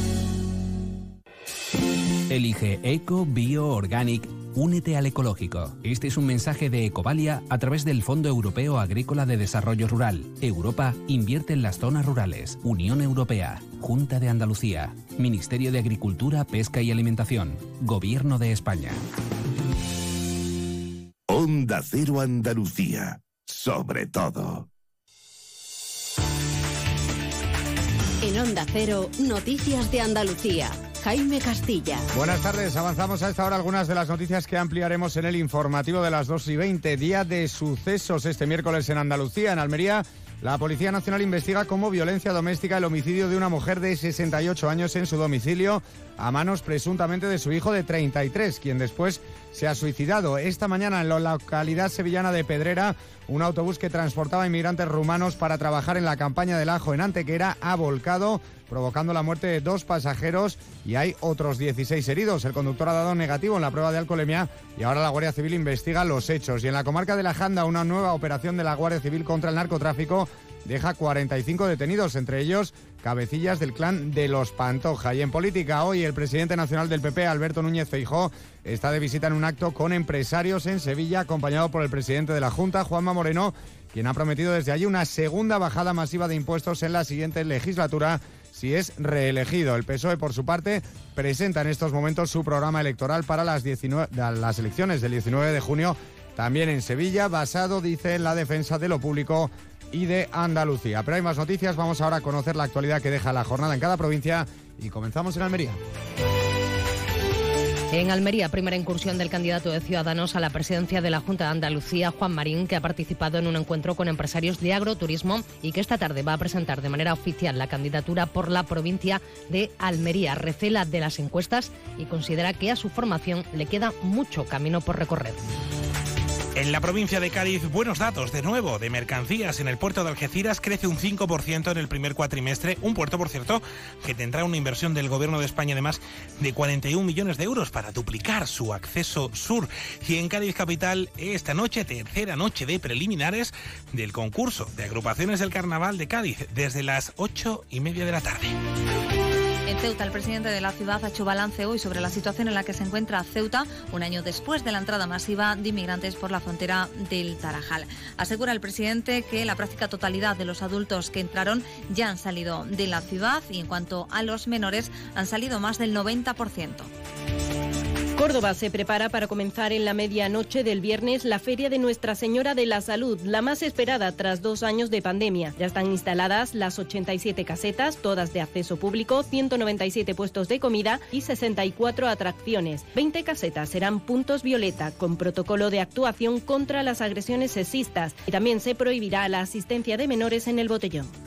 Elige Eco Bio Organic. Únete al ecológico. Este es un mensaje de Ecovalia a través del Fondo Europeo Agrícola de Desarrollo Rural. Europa invierte en las zonas rurales. Unión Europea. Junta de Andalucía. Ministerio de Agricultura, Pesca y Alimentación. Gobierno de España. Onda Cero Andalucía. Sobre todo. En Onda Cero, Noticias de Andalucía. Jaime Castilla. Buenas tardes, avanzamos a esta hora algunas de las noticias que ampliaremos en el informativo de las 2 y 20. Día de sucesos este miércoles en Andalucía, en Almería. La Policía Nacional investiga como violencia doméstica el homicidio de una mujer de 68 años en su domicilio a manos presuntamente de su hijo de 33, quien después se ha suicidado. Esta mañana en la localidad sevillana de Pedrera, un autobús que transportaba inmigrantes rumanos para trabajar en la campaña del ajo en Antequera ha volcado provocando la muerte de dos pasajeros y hay otros 16 heridos. El conductor ha dado negativo en la prueba de alcoholemia y ahora la Guardia Civil investiga los hechos. Y en la comarca de la Janda, una nueva operación de la Guardia Civil contra el narcotráfico deja 45 detenidos, entre ellos cabecillas del clan de los Pantoja. Y en política, hoy el presidente nacional del PP, Alberto Núñez Feijó, está de visita en un acto con empresarios en Sevilla, acompañado por el presidente de la Junta, Juanma Moreno, quien ha prometido desde allí una segunda bajada masiva de impuestos en la siguiente legislatura si es reelegido. El PSOE, por su parte, presenta en estos momentos su programa electoral para las, 19, las elecciones del 19 de junio, también en Sevilla, basado, dice, en la defensa de lo público y de Andalucía. Pero hay más noticias, vamos ahora a conocer la actualidad que deja la jornada en cada provincia y comenzamos en Almería. En Almería, primera incursión del candidato de Ciudadanos a la presidencia de la Junta de Andalucía, Juan Marín, que ha participado en un encuentro con empresarios de agroturismo y que esta tarde va a presentar de manera oficial la candidatura por la provincia de Almería. Recela de las encuestas y considera que a su formación le queda mucho camino por recorrer. En la provincia de Cádiz, buenos datos de nuevo de mercancías en el puerto de Algeciras crece un 5% en el primer cuatrimestre, un puerto por cierto que tendrá una inversión del gobierno de España de más de 41 millones de euros para duplicar su acceso sur. Y en Cádiz capital esta noche tercera noche de preliminares del concurso de agrupaciones del Carnaval de Cádiz desde las ocho y media de la tarde. En Ceuta, el presidente de la ciudad ha hecho balance hoy sobre la situación en la que se encuentra Ceuta un año después de la entrada masiva de inmigrantes por la frontera del Tarajal. Asegura el presidente que la práctica totalidad de los adultos que entraron ya han salido de la ciudad y en cuanto a los menores han salido más del 90%. Córdoba se prepara para comenzar en la medianoche del viernes la Feria de Nuestra Señora de la Salud, la más esperada tras dos años de pandemia. Ya están instaladas las 87 casetas, todas de acceso público, 197 puestos de comida y 64 atracciones. 20 casetas serán puntos violeta, con protocolo de actuación contra las agresiones sexistas. Y también se prohibirá la asistencia de menores en el botellón.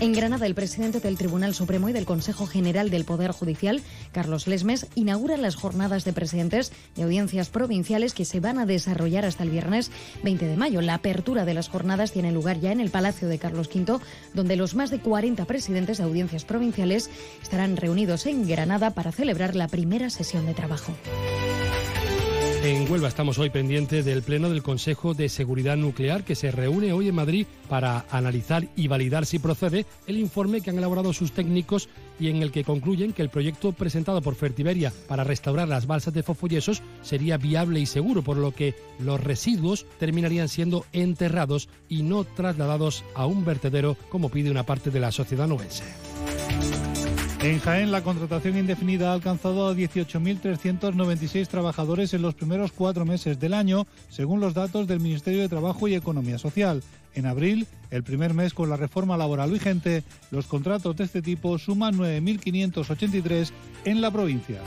En Granada, el presidente del Tribunal Supremo y del Consejo General del Poder Judicial, Carlos Lesmes, inaugura las jornadas de presidentes de audiencias provinciales que se van a desarrollar hasta el viernes 20 de mayo. La apertura de las jornadas tiene lugar ya en el Palacio de Carlos V, donde los más de 40 presidentes de audiencias provinciales estarán reunidos en Granada para celebrar la primera sesión de trabajo. En Huelva estamos hoy pendientes del Pleno del Consejo de Seguridad Nuclear que se reúne hoy en Madrid para analizar y validar si procede el informe que han elaborado sus técnicos y en el que concluyen que el proyecto presentado por Fertiberia para restaurar las balsas de Fofollesos sería viable y seguro, por lo que los residuos terminarían siendo enterrados y no trasladados a un vertedero como pide una parte de la sociedad nubense. En Jaén, la contratación indefinida ha alcanzado a 18.396 trabajadores en los primeros cuatro meses del año, según los datos del Ministerio de Trabajo y Economía Social. En abril, el primer mes con la reforma laboral vigente, los contratos de este tipo suman 9.583 en la provincia.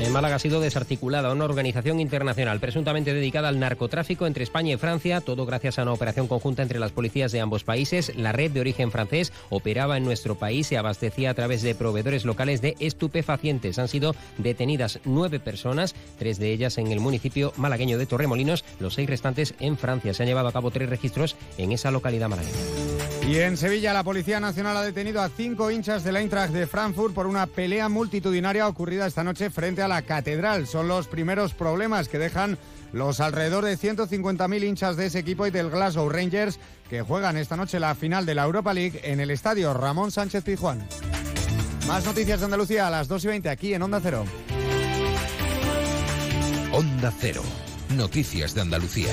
En Málaga ha sido desarticulada una organización internacional presuntamente dedicada al narcotráfico entre España y Francia, todo gracias a una operación conjunta entre las policías de ambos países. La red de origen francés operaba en nuestro país y abastecía a través de proveedores locales de estupefacientes. Han sido detenidas nueve personas, tres de ellas en el municipio malagueño de Torremolinos, los seis restantes en Francia. Se han llevado a cabo tres registros en esa localidad malagueña. Y en Sevilla, la Policía Nacional ha detenido a cinco hinchas del Eintracht de Frankfurt por una pelea multitudinaria ocurrida esta noche frente a la Catedral. Son los primeros problemas que dejan los alrededor de 150.000 hinchas de ese equipo y del Glasgow Rangers que juegan esta noche la final de la Europa League en el estadio Ramón Sánchez Pizjuán. Más noticias de Andalucía a las 2 y 20 aquí en Onda Cero. Onda Cero. Noticias de Andalucía.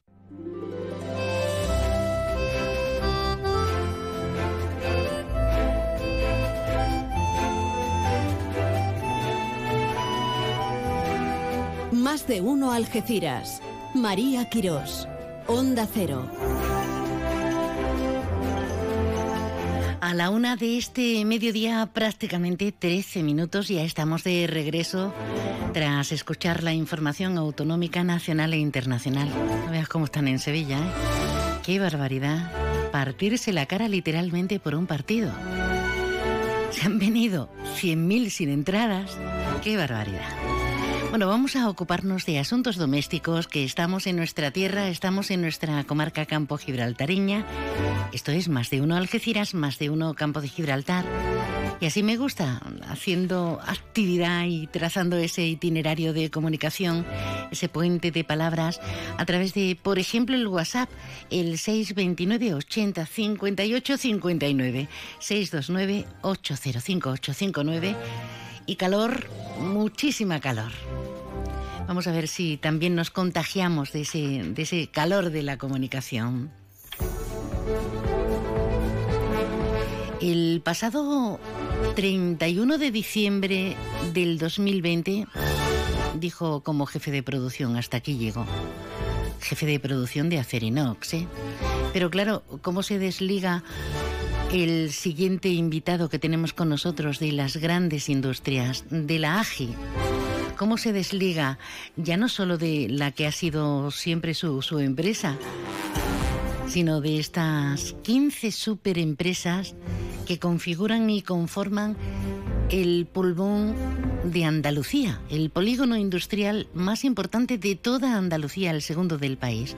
Más de uno Algeciras. María Quirós. Onda Cero. A la una de este mediodía, prácticamente 13 minutos, ya estamos de regreso tras escuchar la información autonómica nacional e internacional. No veas cómo están en Sevilla, ¿eh? ¡Qué barbaridad! Partirse la cara literalmente por un partido. Se han venido 100.000 sin entradas. ¡Qué barbaridad! Bueno, vamos a ocuparnos de asuntos domésticos, que estamos en nuestra tierra, estamos en nuestra comarca Campo Gibraltareña. Esto es más de uno Algeciras, más de uno Campo de Gibraltar. Y así me gusta, haciendo actividad y trazando ese itinerario de comunicación, ese puente de palabras, a través de, por ejemplo, el WhatsApp, el 629 80 58 59, 629 805 859 y calor, muchísima calor. Vamos a ver si también nos contagiamos de ese, calor de la comunicación. El pasado 31 de diciembre del 2020 dijo como jefe de producción, hasta aquí llegó, jefe de producción de Acerinox, ¿eh? Pero claro, ¿cómo se desliga el siguiente invitado que tenemos con nosotros de las grandes industrias, de la AGI. ¿Cómo se desliga ya no solo de la que ha sido siempre su, empresa, sino de estas 15 superempresas que configuran y conforman el pulmón de Andalucía, el polígono industrial más importante de toda Andalucía, el segundo del país.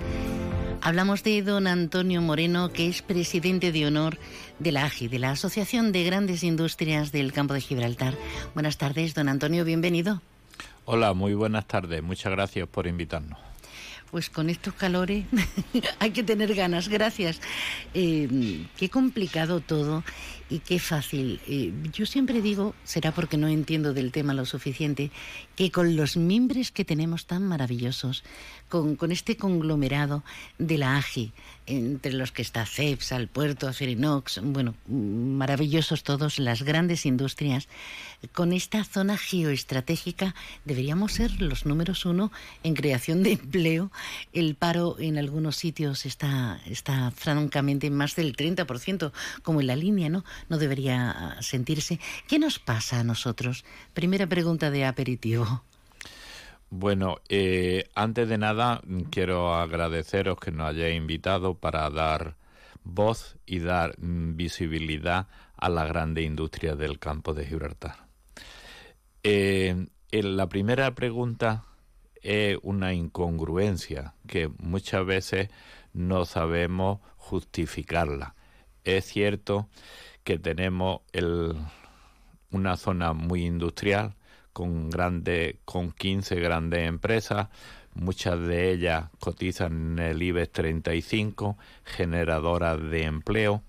Hablamos de don Antonio Moreno, que es presidente de honor de la AGI, de la Asociación de Grandes Industrias del Campo de Gibraltar. Buenas tardes, don Antonio, bienvenido. Hola, muy buenas tardes. Muchas gracias por invitarnos. Pues con estos calores [laughs] hay que tener ganas, gracias. Eh, qué complicado todo y qué fácil. Eh, yo siempre digo, será porque no entiendo del tema lo suficiente, que con los mimbres que tenemos tan maravillosos, con, con este conglomerado de la AGI, entre los que está CEPS, al puerto, Acerinox, bueno, maravillosos todos, las grandes industrias, con esta zona geoestratégica deberíamos ser los números uno en creación de empleo. El paro en algunos sitios está, está francamente más del 30%, como en la línea, ¿no? No debería sentirse. ¿Qué nos pasa a nosotros? Primera pregunta de aperitivo. Bueno, eh, antes de nada quiero agradeceros que nos hayáis invitado para dar voz y dar mm, visibilidad a la grande industria del campo de Gibraltar. Eh, la primera pregunta es una incongruencia que muchas veces no sabemos justificarla. Es cierto que tenemos una zona muy industrial, con, grande, con 15 grandes empresas, muchas de ellas cotizan en el IBEX 35, generadoras de empleo,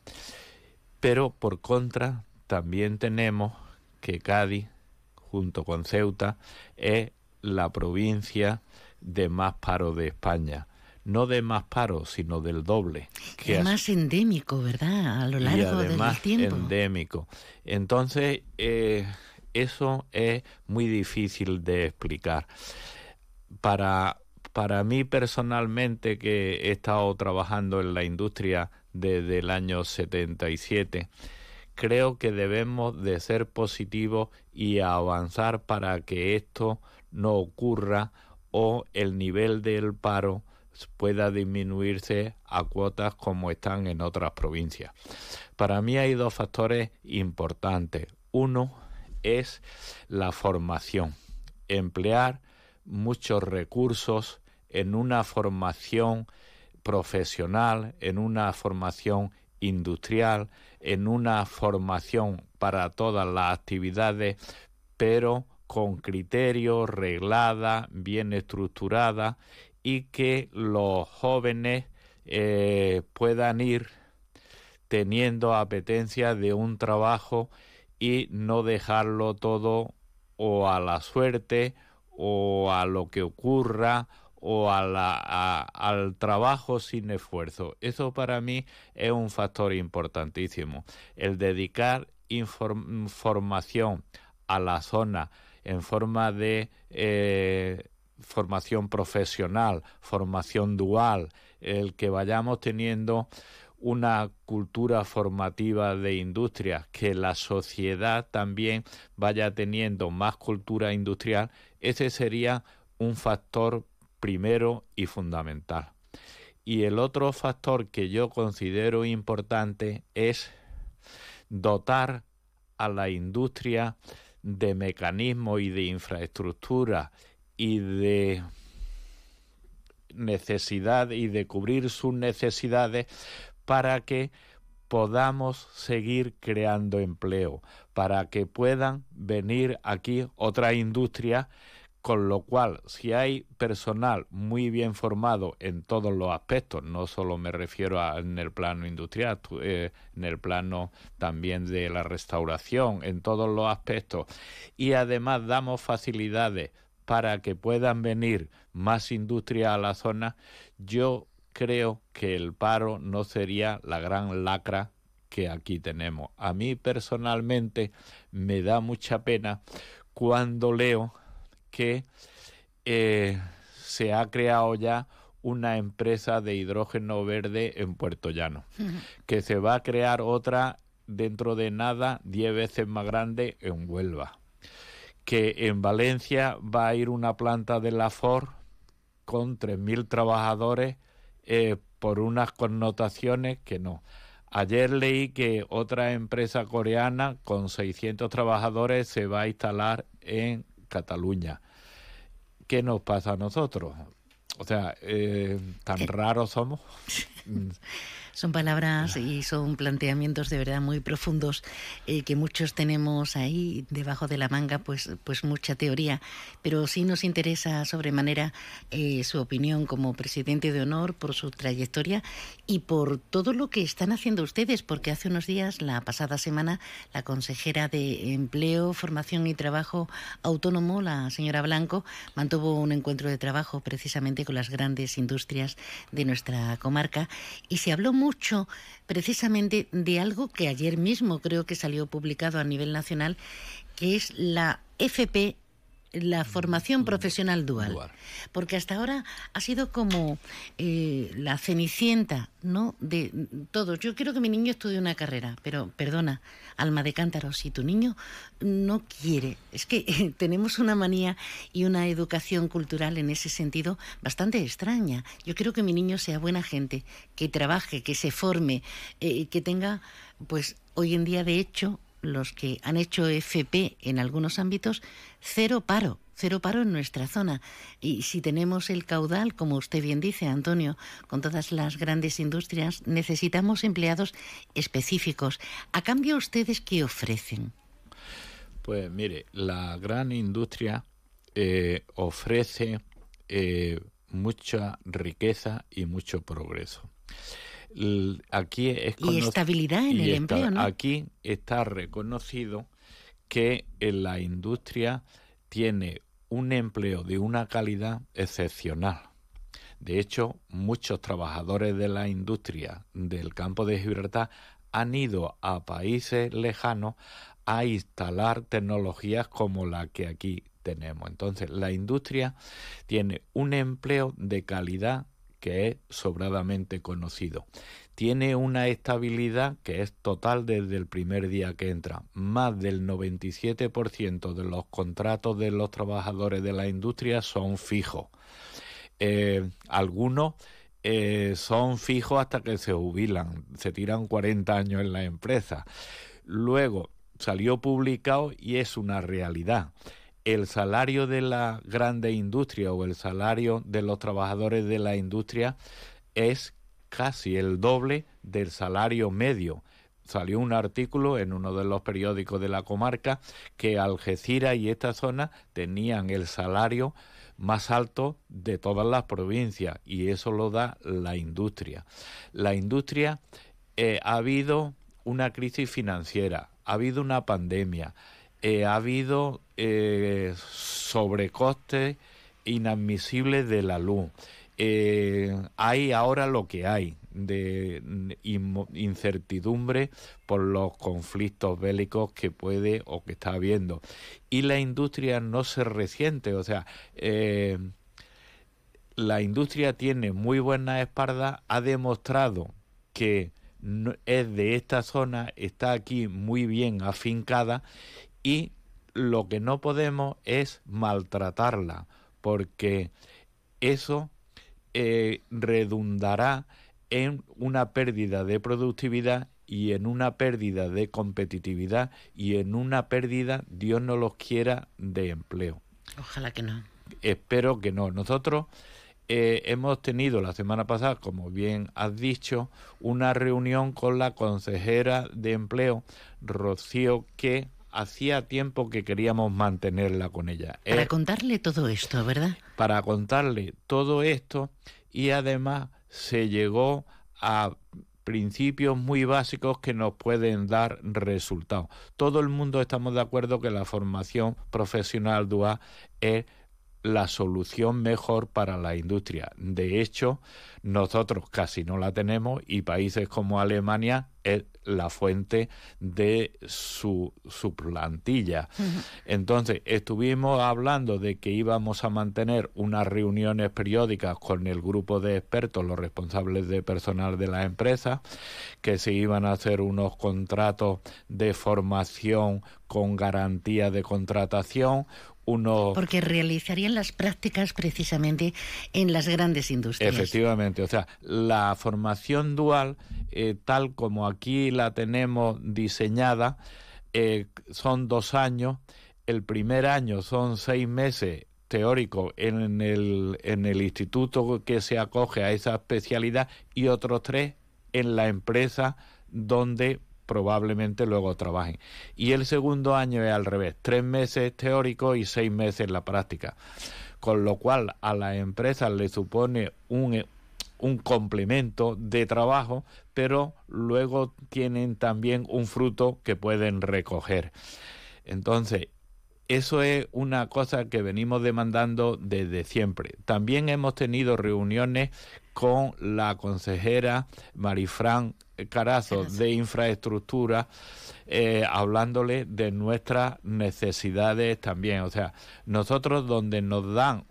pero por contra también tenemos que Cádiz, junto con Ceuta, es la provincia de más paro de España no de más paro, sino del doble. Que es más endémico, ¿verdad? A lo largo del tiempo. endémico. Entonces, eh, eso es muy difícil de explicar. Para, para mí personalmente, que he estado trabajando en la industria desde el año 77, creo que debemos de ser positivos y avanzar para que esto no ocurra o el nivel del paro pueda disminuirse a cuotas como están en otras provincias. Para mí hay dos factores importantes. Uno, es la formación, emplear muchos recursos en una formación profesional, en una formación industrial, en una formación para todas las actividades, pero con criterio, reglada, bien estructurada y que los jóvenes eh, puedan ir teniendo apetencia de un trabajo y no dejarlo todo o a la suerte o a lo que ocurra o a la, al trabajo sin esfuerzo. Eso para mí es un factor importantísimo. El dedicar información a la zona en forma de eh, formación profesional, formación dual, el que vayamos teniendo una cultura formativa de industria, que la sociedad también vaya teniendo más cultura industrial, ese sería un factor primero y fundamental. Y el otro factor que yo considero importante es dotar a la industria de mecanismos y de infraestructura y de necesidad y de cubrir sus necesidades para que podamos seguir creando empleo, para que puedan venir aquí otras industrias, con lo cual si hay personal muy bien formado en todos los aspectos, no solo me refiero a, en el plano industrial, eh, en el plano también de la restauración, en todos los aspectos, y además damos facilidades para que puedan venir más industria a la zona, yo creo que el paro no sería la gran lacra que aquí tenemos. A mí personalmente me da mucha pena cuando leo que eh, se ha creado ya una empresa de hidrógeno verde en Puerto Llano, [laughs] que se va a crear otra dentro de nada diez veces más grande en Huelva, que en Valencia va a ir una planta de la Ford con 3.000 trabajadores eh, por unas connotaciones que no. Ayer leí que otra empresa coreana con 600 trabajadores se va a instalar en Cataluña. ¿Qué nos pasa a nosotros? O sea, eh, tan raros somos. [laughs] Son palabras y son planteamientos de verdad muy profundos eh, que muchos tenemos ahí debajo de la manga, pues, pues mucha teoría. Pero sí nos interesa sobremanera eh, su opinión como presidente de honor por su trayectoria y por todo lo que están haciendo ustedes, porque hace unos días, la pasada semana, la consejera de Empleo, Formación y Trabajo Autónomo, la señora Blanco, mantuvo un encuentro de trabajo precisamente con las grandes industrias de nuestra comarca y se habló mucho precisamente de algo que ayer mismo creo que salió publicado a nivel nacional, que es la FP la formación profesional dual, porque hasta ahora ha sido como eh, la cenicienta, ¿no? De todos. Yo quiero que mi niño estudie una carrera, pero perdona, alma de cántaro, si tu niño no quiere, es que [laughs] tenemos una manía y una educación cultural en ese sentido bastante extraña. Yo quiero que mi niño sea buena gente, que trabaje, que se forme, eh, que tenga, pues hoy en día de hecho los que han hecho FP en algunos ámbitos, cero paro, cero paro en nuestra zona. Y si tenemos el caudal, como usted bien dice, Antonio, con todas las grandes industrias, necesitamos empleados específicos. ¿A cambio ustedes qué ofrecen? Pues mire, la gran industria eh, ofrece eh, mucha riqueza y mucho progreso aquí es y estabilidad en el empleo, ¿no? Aquí está reconocido que en la industria tiene un empleo de una calidad excepcional. De hecho, muchos trabajadores de la industria del campo de Gibraltar han ido a países lejanos a instalar tecnologías como la que aquí tenemos. Entonces, la industria tiene un empleo de calidad que es sobradamente conocido. Tiene una estabilidad que es total desde el primer día que entra. Más del 97% de los contratos de los trabajadores de la industria son fijos. Eh, algunos eh, son fijos hasta que se jubilan, se tiran 40 años en la empresa. Luego salió publicado y es una realidad el salario de la grande industria o el salario de los trabajadores de la industria es casi el doble del salario medio. Salió un artículo en uno de los periódicos de la comarca que Algeciras y esta zona tenían el salario más alto de todas las provincias y eso lo da la industria. La industria eh, ha habido una crisis financiera, ha habido una pandemia, eh, ha habido eh, sobrecostes inadmisibles de la luz. Eh, hay ahora lo que hay de incertidumbre por los conflictos bélicos que puede o que está habiendo. Y la industria no se resiente, o sea, eh, la industria tiene muy buena espalda, ha demostrado que es de esta zona, está aquí muy bien afincada y lo que no podemos es maltratarla, porque eso eh, redundará en una pérdida de productividad y en una pérdida de competitividad y en una pérdida, Dios no los quiera, de empleo. Ojalá que no. Espero que no. Nosotros eh, hemos tenido la semana pasada, como bien has dicho, una reunión con la consejera de empleo, Rocío, que hacía tiempo que queríamos mantenerla con ella. Para eh, contarle todo esto, ¿verdad? Para contarle todo esto y además se llegó a principios muy básicos que nos pueden dar resultados. Todo el mundo estamos de acuerdo que la formación profesional dual es la solución mejor para la industria. De hecho, nosotros casi no la tenemos y países como Alemania es la fuente de su, su plantilla. Entonces, estuvimos hablando de que íbamos a mantener unas reuniones periódicas con el grupo de expertos, los responsables de personal de la empresa, que se iban a hacer unos contratos de formación con garantía de contratación. Porque realizarían las prácticas precisamente en las grandes industrias. Efectivamente, o sea, la formación dual, eh, tal como aquí la tenemos diseñada, eh, son dos años. El primer año son seis meses teóricos en el, en el instituto que se acoge a esa especialidad y otros tres en la empresa donde probablemente luego trabajen. Y el segundo año es al revés, tres meses teóricos y seis meses la práctica. Con lo cual a las empresas le supone un, un complemento de trabajo, pero luego tienen también un fruto que pueden recoger. Entonces, eso es una cosa que venimos demandando desde siempre. También hemos tenido reuniones con la consejera Marifran Carazo de infraestructura, eh, hablándole de nuestras necesidades también. O sea, nosotros donde nos dan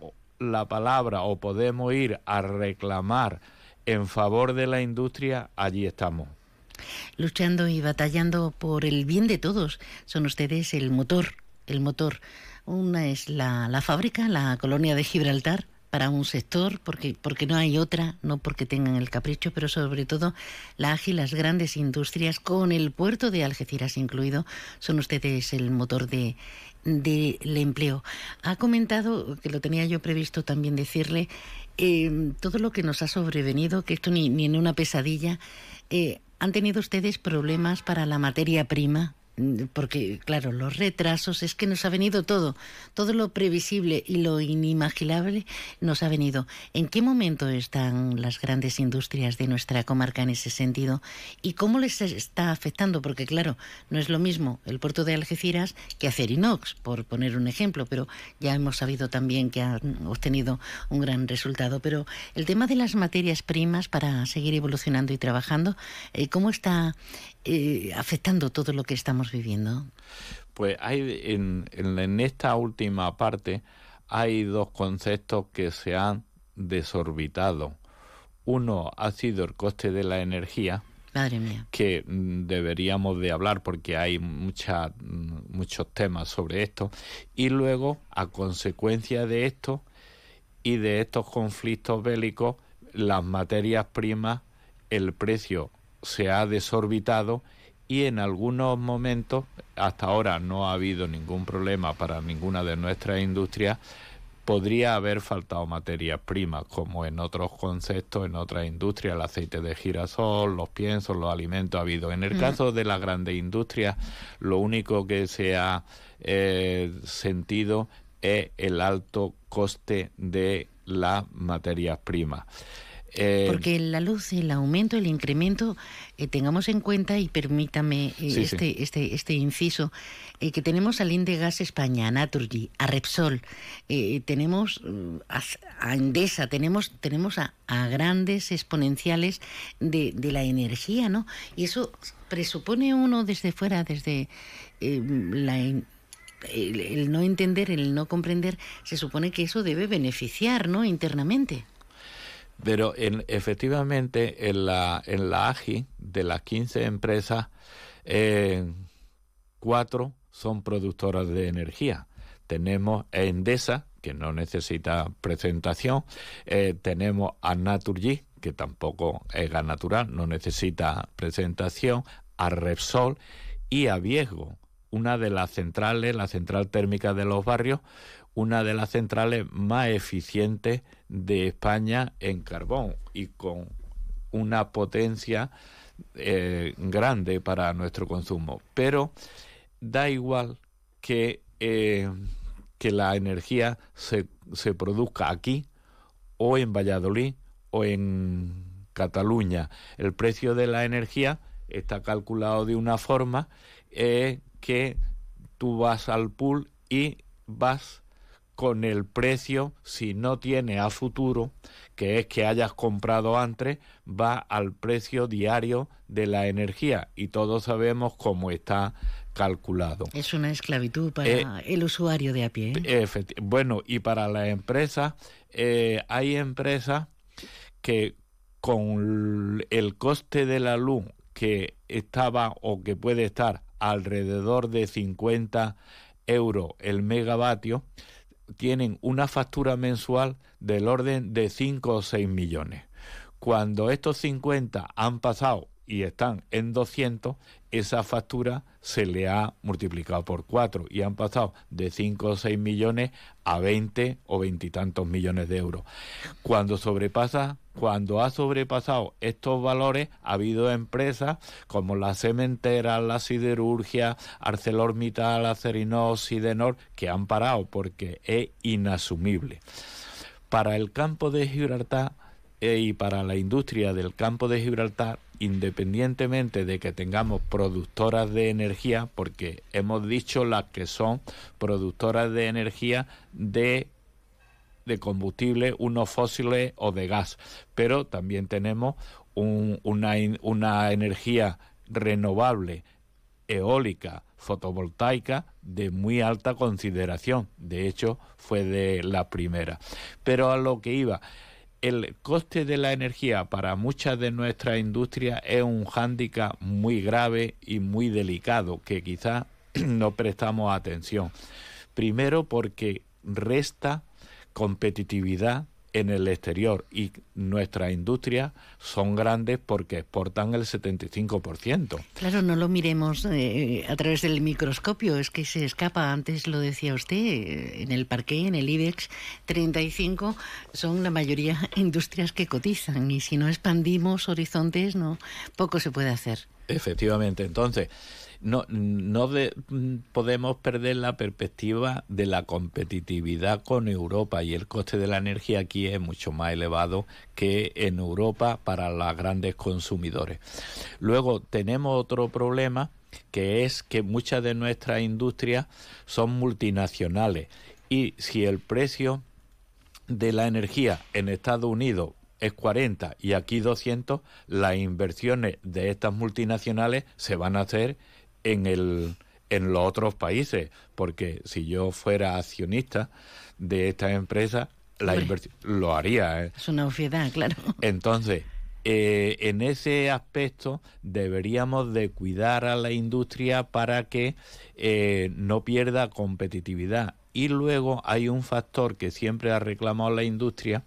la palabra o podemos ir a reclamar en favor de la industria, allí estamos. Luchando y batallando por el bien de todos. Son ustedes el motor, el motor. Una es la, la fábrica, la colonia de Gibraltar, para un sector, porque, porque no hay otra, no porque tengan el capricho, pero sobre todo la ágil, las grandes industrias, con el puerto de Algeciras incluido, son ustedes el motor de del empleo. Ha comentado, que lo tenía yo previsto también decirle, eh, todo lo que nos ha sobrevenido, que esto ni, en una pesadilla, eh, ¿han tenido ustedes problemas para la materia prima? Mm, porque claro, los retrasos es que nos ha venido todo, todo lo previsible y lo inimaginable nos ha venido. ¿En qué momento están las grandes industrias de nuestra comarca en ese sentido y cómo les está afectando? Porque claro, no es lo mismo el puerto de Algeciras que hacer inox, por poner un ejemplo, pero ya hemos sabido también que han obtenido un gran resultado. Pero el tema de las materias primas para seguir evolucionando y trabajando, eh, ¿cómo está eh, afectando todo lo que estamos viviendo? Pues hay en, en, esta última parte hay dos conceptos que se han desorbitado. Uno ha sido el coste de la energía, Madre mía. que mm, deberíamos de hablar porque hay mucha, mm, muchos temas sobre esto. Y luego, a consecuencia de esto y de estos conflictos bélicos, las materias primas, el precio se ha desorbitado y en algunos momentos, hasta ahora no ha habido ningún problema para ninguna de nuestras industrias, podría haber faltado materias primas, como en otros conceptos, en otras industrias, el aceite de girasol, los piensos, los alimentos ha habido. En el mm. caso de las grandes industrias, lo único que se ha eh, sentido es el alto coste de las materias primas. Eh, Porque la luz, el aumento, el incremento, eh, tengamos en cuenta, y permítame eh, este, este, este inciso, que tenemos a Gas España, a Naturgy, a Repsol, tenemos mm, a, Endesa, tenemos, tenemos a, grandes exponenciales de, de, la energía, ¿no? Y eso presupone uno desde fuera, desde la, el, no entender, el no comprender, se supone que eso debe beneficiar, ¿no? Internamente. Pero en, efectivamente en la, en la AGI, de las 15 empresas, eh, cuatro son productoras de energía. Tenemos Endesa, que no necesita presentación, eh, tenemos a Naturgy, que tampoco es gas natural, no necesita presentación, a Repsol y a Viesgo, una de las centrales, la central térmica de los barrios, una de las centrales más eficientes de España en carbón y con una potencia eh, grande para nuestro consumo. Pero da igual que, eh, que la energía se, se produzca aquí o en Valladolid o en Cataluña. El precio de la energía está calculado de una forma eh, que tú vas al pool y vas con el precio, si no tiene a futuro, que es que hayas comprado antes, va al precio diario de la energía y todos sabemos cómo está calculado. Es una esclavitud para eh, el usuario de a pie. ¿eh? Bueno, y para las empresas, eh, hay empresas que con el coste de la luz que estaba o que puede estar alrededor de 50 euros el megavatio, tienen una factura mensual del orden de 5 o 6 millones. Cuando estos 50 han pasado y están en 200, esa factura se le ha multiplicado por 4 y han pasado de 5 o 6 millones a 20 o 20 y tantos millones de euros. Cuando sobrepasa, cuando ha sobrepasado estos valores, ha habido empresas como la cementera, la siderurgia, ArcelorMittal, Acerinox, Sidenor, que han parado porque es inasumible. Para el campo de Gibraltar eh, y para la industria del campo de Gibraltar, independientemente de que tengamos productoras de energía, porque hemos dicho las que son productoras de energía de de combustible, unos fósiles o de gas, pero también tenemos una, una energía renovable, eólica, fotovoltaica de muy alta consideración. De hecho, fue de la primera. Pero a lo que iba, el coste de la energía para muchas de nuestras industrias es un hándicap muy grave y muy delicado que quizás [clears throat] no prestamos atención. Primero porque resta competitividad en el exterior. Y nuestras industrias son grandes porque exportan el 75%. Claro, no lo miremos eh, a través del microscopio, es que se escapa, antes lo decía usted, en el parque, en el IBEX 35, son la mayoría [laughs] industrias que cotizan. Y si no expandimos horizontes, no poco se puede hacer. Efectivamente, entonces no, no podemos perder la perspectiva de la competitividad con Europa y el coste de la energía aquí es mucho más elevado que en Europa para los grandes consumidores. Luego tenemos otro problema que es que muchas de nuestras industrias son multinacionales y si el precio de la energía en Estados Unidos es 40 y aquí 200, las inversiones de estas multinacionales se van a hacer en, el, en los otros países, porque si yo fuera accionista de esta empresa, la inversión lo haría. ¿eh? Es una obviedad, claro. [laughs] Entonces, eh, en ese aspecto deberíamos de cuidar a la industria para que eh, no pierda competitividad. Y luego hay un factor que siempre ha reclamado la industria,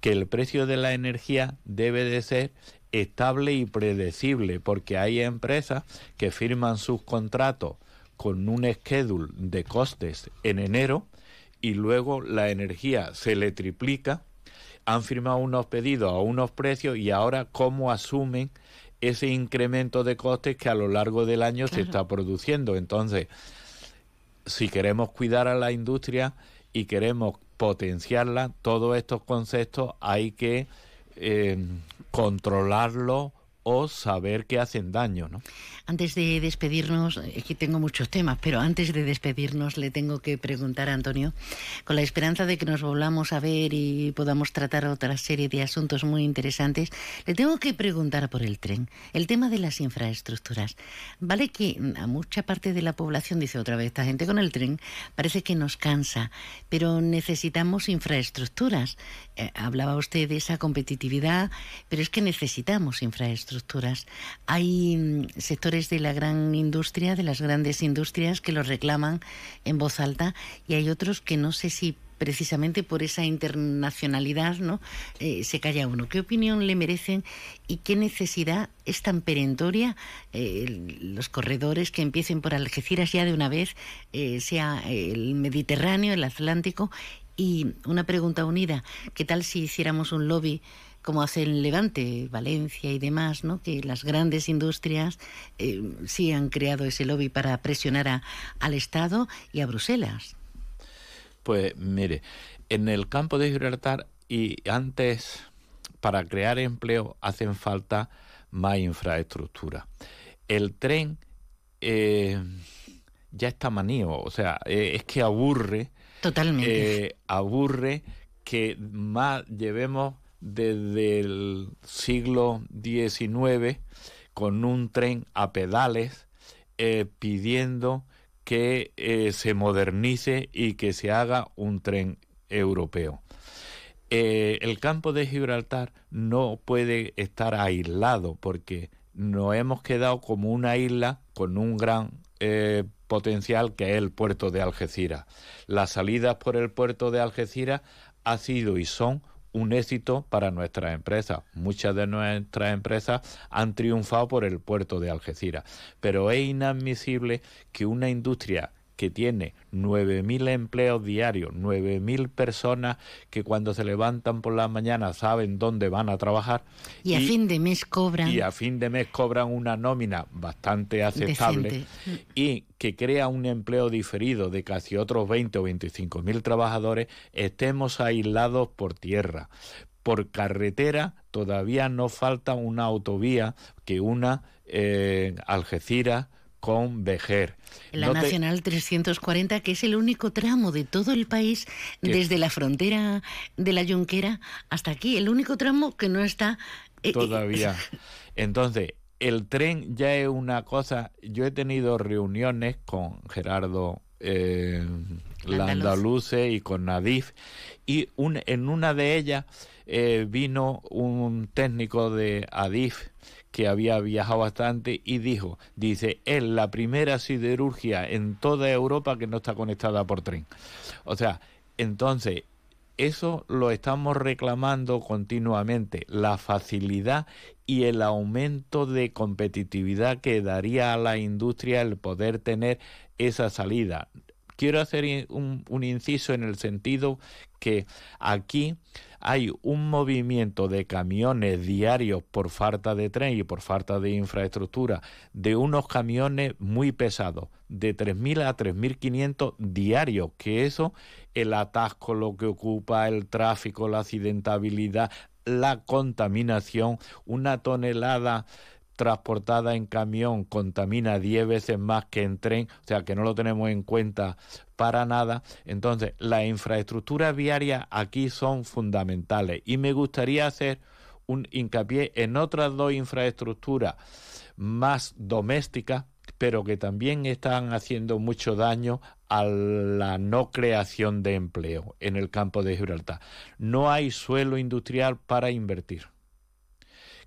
que el precio de la energía debe de ser estable y predecible, porque hay empresas que firman sus contratos con un schedule de costes en enero y luego la energía se le triplica, han firmado unos pedidos a unos precios y ahora cómo asumen ese incremento de costes que a lo largo del año se está produciendo. Entonces, si queremos cuidar a la industria y queremos potenciarla, todos estos conceptos hay que eh, controlarlo o saber que hacen daño, ¿no? Antes de despedirnos, aquí tengo muchos temas, pero antes de despedirnos le tengo que preguntar a Antonio, con la esperanza de que nos volvamos a ver y podamos tratar otra serie de asuntos muy interesantes, le tengo que preguntar por el tren, el tema de las infraestructuras. Vale que a mucha parte de la población dice otra vez, esta gente con el tren parece que nos cansa, pero necesitamos infraestructuras. Eh, hablaba usted de esa competitividad, pero es que necesitamos infraestructuras. Hay mm, sectores de la gran industria, de las grandes industrias, que los reclaman en voz alta y hay otros que no sé si precisamente por esa internacionalidad ¿no? Eh, se calla uno. ¿Qué opinión le merecen y qué necesidad es tan perentoria eh, los corredores que empiecen por Algeciras ya de una vez, sea el Mediterráneo, el Atlántico y una pregunta unida, ¿qué tal si hiciéramos un lobby como hace el Levante, Valencia y demás, ¿no? que las grandes industrias eh, sí han creado ese lobby para presionar a, al Estado y a Bruselas? Pues mire, en el campo de Gibraltar y antes, para crear empleo hacen falta más infraestructura. El tren eh, ya está manío, o sea, eh, es que aburre Totalmente. Aburre que más llevemos desde el siglo XIX con un tren a pedales eh, pidiendo que eh, se modernice y que se haga un tren europeo. el campo de Gibraltar no puede estar aislado porque nos hemos quedado como una isla con un gran potencial que es el puerto de Algeciras. Las salidas por el puerto de Algeciras ha sido y son un éxito para nuestras empresas. Muchas de nuestras empresas han triunfado por el puerto de Algeciras, pero es inadmisible que una industria que tiene 9.000 empleos diarios, 9.000 personas que cuando se levantan por la mañana saben dónde van a trabajar. Y a fin de mes cobran. Y a fin de mes cobran una nómina bastante aceptable y que crea un empleo diferido de casi otros 20 o 25 mil trabajadores, estemos aislados por tierra. Por carretera todavía no falta una autovía que una eh, Algeciras con Vejer. La Nacional 340, que es el único tramo de todo el país, desde la frontera de la Yunquera hasta aquí, el único tramo que no está... Eh, eh, todavía. [laughs] Entonces, el tren ya es una cosa... Yo he tenido reuniones con Gerardo eh, Landaluce y con Nadif, y un, en una de ellas eh, vino un técnico de Adif que había viajado bastante y dijo, dice, es la primera siderurgia en toda Europa que no está conectada por tren. O sea, entonces, eso lo estamos reclamando continuamente, la facilidad y el aumento de competitividad que daría a la industria el poder tener esa salida. Quiero hacer un, un inciso en el sentido que aquí hay un movimiento de camiones diarios por falta de tren y por falta de infraestructura, de unos camiones muy pesados, de 3.000 a 3.500 diarios, que eso, el atasco, lo que ocupa, el tráfico, la accidentabilidad, la contaminación, una tonelada transportada en camión contamina 10 veces más que en tren, o sea que no lo tenemos en cuenta para nada. Entonces, las infraestructuras viarias aquí son fundamentales y me gustaría hacer un hincapié en otras dos infraestructuras más domésticas, pero que también están haciendo mucho daño a la no creación de empleo en el campo de Gibraltar. No hay suelo industrial para invertir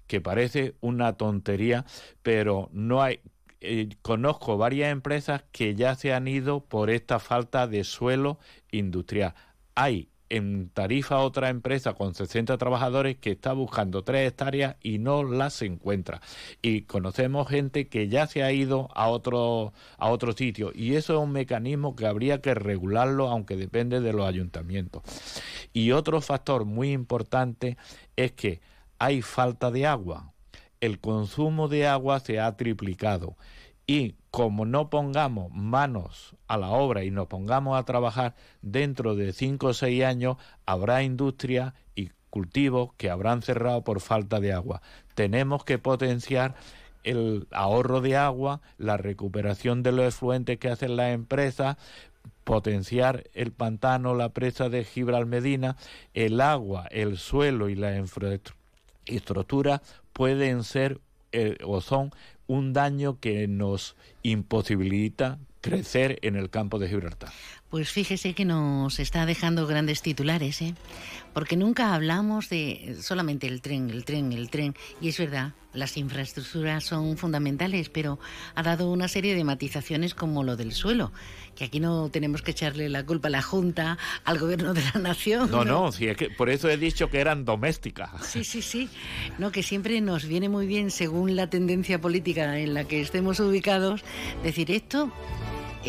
que parece una tontería, pero no hay eh, conozco varias empresas que ya se han ido por esta falta de suelo industrial. Hay en Tarifa otra empresa con 60 trabajadores que está buscando tres hectáreas y no las encuentra. Y conocemos gente que ya se ha ido a otro, a otro sitio. Y eso es un mecanismo que habría que regularlo, aunque depende de los ayuntamientos. Y otro factor muy importante es que hay falta de agua. El consumo de agua se ha triplicado y como no pongamos manos a la obra y nos pongamos a trabajar, dentro de cinco o seis años habrá industria y cultivos que habrán cerrado por falta de agua. Tenemos que potenciar el ahorro de agua, la recuperación de los efluentes que hacen las empresas, potenciar el pantano, la presa de Gibral Medina, el agua, el suelo y la infraestructura estructuras pueden ser eh, o son un daño que nos imposibilita crecer en el campo de Gibraltar. Pues fíjese que nos está dejando grandes titulares, ¿eh? porque nunca hablamos de solamente el tren, el tren, el tren. Y es verdad, las infraestructuras son fundamentales, pero ha dado una serie de matizaciones como lo del suelo, que aquí no tenemos que echarle la culpa a la Junta, al gobierno de la nación. No, no, sí, es que por eso he dicho que eran domésticas. Sí, sí, sí. No, que siempre nos viene muy bien, según la tendencia política en la que estemos ubicados, decir esto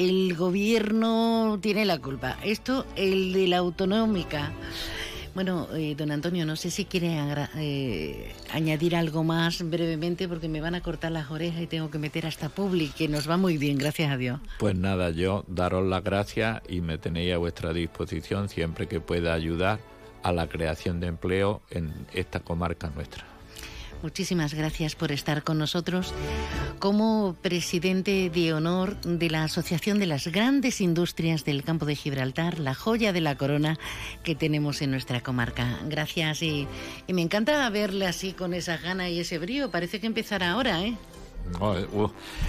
el gobierno tiene la culpa. Esto, el de la autonómica. Bueno, eh, don Antonio, no sé si quiere eh, añadir algo más brevemente porque me van a cortar las orejas y tengo que meter hasta Public, que nos va muy bien, gracias a Dios. Pues nada, yo daros las gracias y me tenéis a vuestra disposición siempre que pueda ayudar a la creación de empleo en esta comarca nuestra. Muchísimas gracias por estar con nosotros como presidente de honor de la Asociación de las Grandes Industrias del Campo de Gibraltar, la joya de la corona que tenemos en nuestra comarca. Gracias y, me encanta verle así con esa gana y ese brío. Parece que empezará ahora, ¿eh?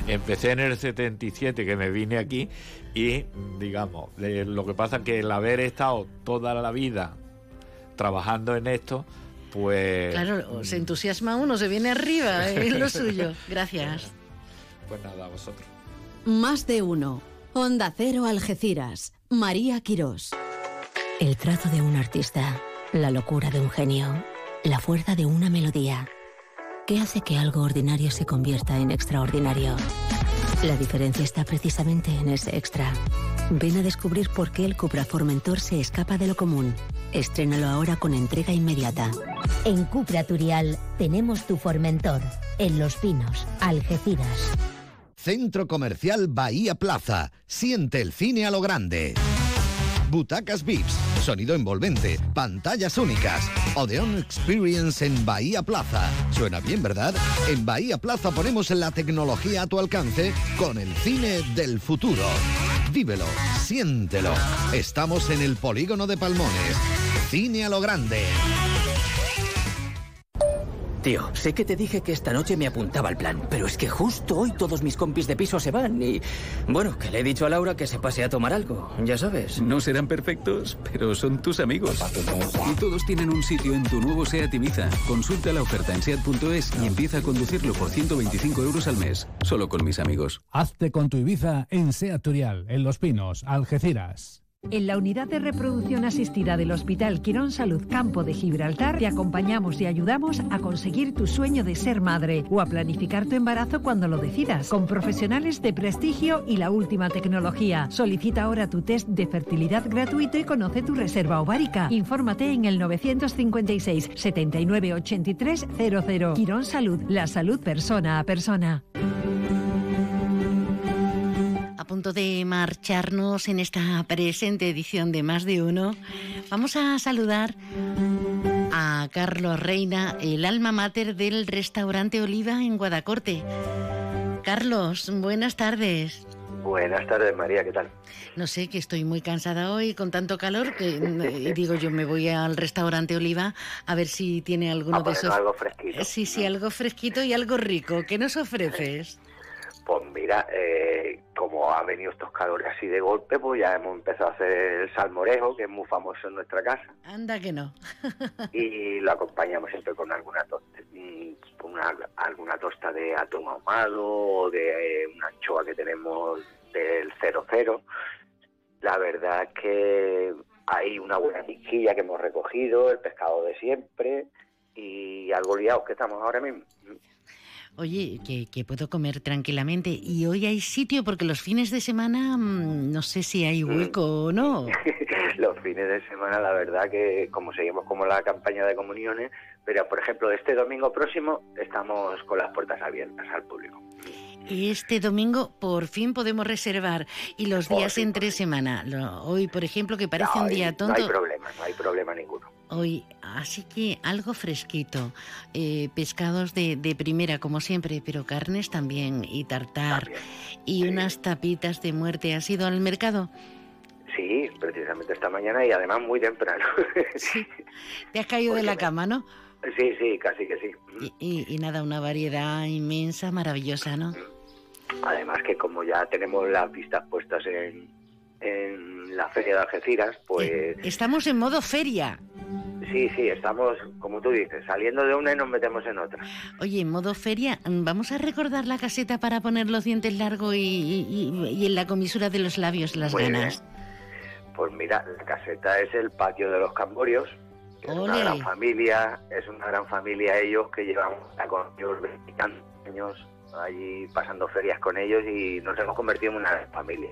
empecé en el 77 que me vine aquí y digamos, lo que pasa es que el haber estado toda la vida trabajando en esto, pues... Claro, se entusiasma uno, se viene arriba, es lo suyo. Gracias. [laughs] Pues nada, a vosotros. Más de uno. Onda Cero Algeciras. María Quirós. El trazo de un artista, la locura de un genio, la fuerza de una melodía. ¿Qué hace que algo ordinario se convierta en extraordinario? La diferencia está precisamente en ese extra. Ven a descubrir por qué el Cupra Formentor se escapa de lo común. Estrénalo ahora con entrega inmediata. En Cupra Turial tenemos tu Formentor. En Los Pinos, Algeciras. Centro Comercial Bahía Plaza. Siente el cine a lo grande. Butacas VIPs, sonido envolvente, pantallas únicas. Odeon Experience en Bahía Plaza. Suena bien, ¿verdad? En Bahía Plaza ponemos la tecnología a tu alcance con el cine del futuro. Vívelo, siéntelo. Estamos en el polígono de Palmones. Cine a lo grande. Tío, sé que te dije que esta noche me apuntaba al plan, pero es que justo hoy todos mis compis de piso se van y... Bueno, que le he dicho a Laura que se pase a tomar algo, ya sabes. No serán perfectos, pero son tus amigos. Y todos tienen un sitio en tu nuevo SEAT Ibiza. Consulta la oferta en SEAT.es y empieza a conducirlo por 125 euros al mes, solo con mis amigos. Hazte con tu Ibiza en SEAT Turial, en Los Pinos, Algeciras. En la unidad de reproducción asistida del Hospital Quirón Salud Campo de Gibraltar te acompañamos y ayudamos a conseguir tu sueño de ser madre o a planificar tu embarazo cuando lo decidas, con profesionales de prestigio y la última tecnología. Solicita ahora tu test de fertilidad gratuito y conoce tu reserva ovárica. Infórmate en el 956 79 83 00. Quirón Salud, la salud persona a persona punto de marcharnos en esta presente edición de Más de Uno, vamos a saludar a Carlos Reina, el alma mater del restaurante Oliva en Guadacorte. Carlos, buenas tardes. Buenas tardes, María, ¿qué tal? No sé, que estoy muy cansada hoy con tanto calor que digo yo me voy al restaurante Oliva a ver si tiene alguno de esos. Algo fresquito. Sí, sí, algo fresquito y algo rico. ¿Qué nos ofreces? Pues mira, eh, como ha venido estos calores así de golpe, pues ya hemos empezado a hacer el salmorejo, que es muy famoso en nuestra casa. Anda que no. [laughs] y lo acompañamos siempre con alguna tosta, una, alguna tosta de atún ahumado o de eh, una anchoa que tenemos del 00. La verdad es que hay una buena chiquilla que hemos recogido, el pescado de siempre y algo liados que estamos ahora mismo. Oye, que, puedo comer tranquilamente. Y hoy hay sitio porque los fines de semana mm, no sé si hay hueco o no. [laughs] los fines de semana, la verdad que como seguimos como la campaña de comuniones, pero por ejemplo este domingo próximo estamos con las puertas abiertas al público. Este domingo por fin podemos reservar y los días entre semana. hoy, por ejemplo, que parece un día tonto. No hay problema, no hay problema ninguno. Hoy, así que algo fresquito, eh, pescados de, primera como siempre, pero carnes también y tartar y unas tapitas de muerte. ¿Has ido al mercado? Sí, precisamente esta mañana y además muy temprano. [laughs] sí. Te has caído de la cama, ¿no? Sí, sí, casi que sí. Y, y, nada, una variedad inmensa, maravillosa, ¿no? Además que como ya tenemos las vistas puestas en, en la feria de Algeciras, pues... Estamos en modo feria. Sí, sí, estamos, como tú dices, saliendo de una y nos metemos en otra. Oye, en modo feria, ¿vamos a recordar la caseta para poner los dientes largos y, en la comisura de los labios las ganas? Pues mira, la caseta es el patio de los camborios. Es una gran familia, es una gran familia ellos que llevamos con ellos 20 años allí pasando ferias con ellos y nos hemos convertido en una gran familia.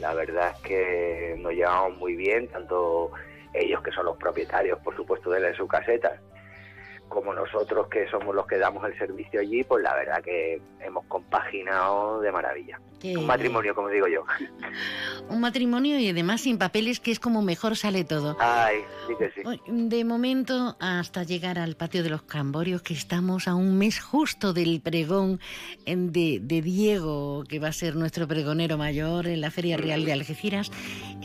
La verdad es que nos llevamos muy bien, tanto ellos que son los propietarios, por supuesto, de, su caseta, como nosotros que somos los que damos el servicio allí, pues la verdad que hemos compaginado de maravilla. Un matrimonio, como digo yo. [laughs] Un matrimonio y además sin papeles, que es como mejor sale todo. Ay, sí que sí. De momento, hasta llegar al patio de los Camborios, que estamos a un mes justo del pregón de, de Diego, que va a ser nuestro pregonero mayor en la Feria Real de Algeciras,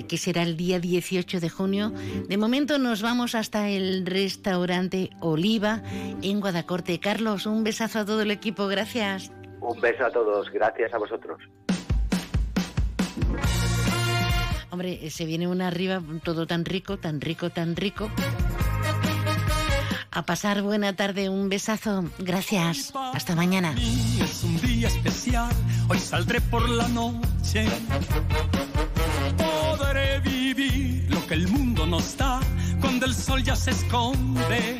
que será el día 18 de junio. De momento nos vamos hasta el restaurante Oliva en Guadacorte. Carlos, un besazo a todo el equipo. Gracias. Un beso a todos, gracias a vosotros. Hombre, se viene una arriba, todo tan rico, tan rico, tan rico. A pasar buena tarde, un besazo. Gracias. Hasta mañana. Es un día especial, hoy saldré por la noche. Podré vivir lo que el mundo nos da cuando el sol ya se esconde.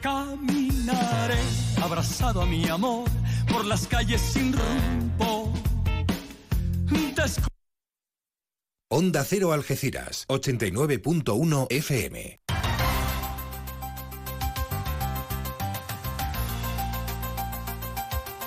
Caminaré abrazado a mi amor por las calles sin rumbo. Onda Cero Algeciras, 89.1 FM.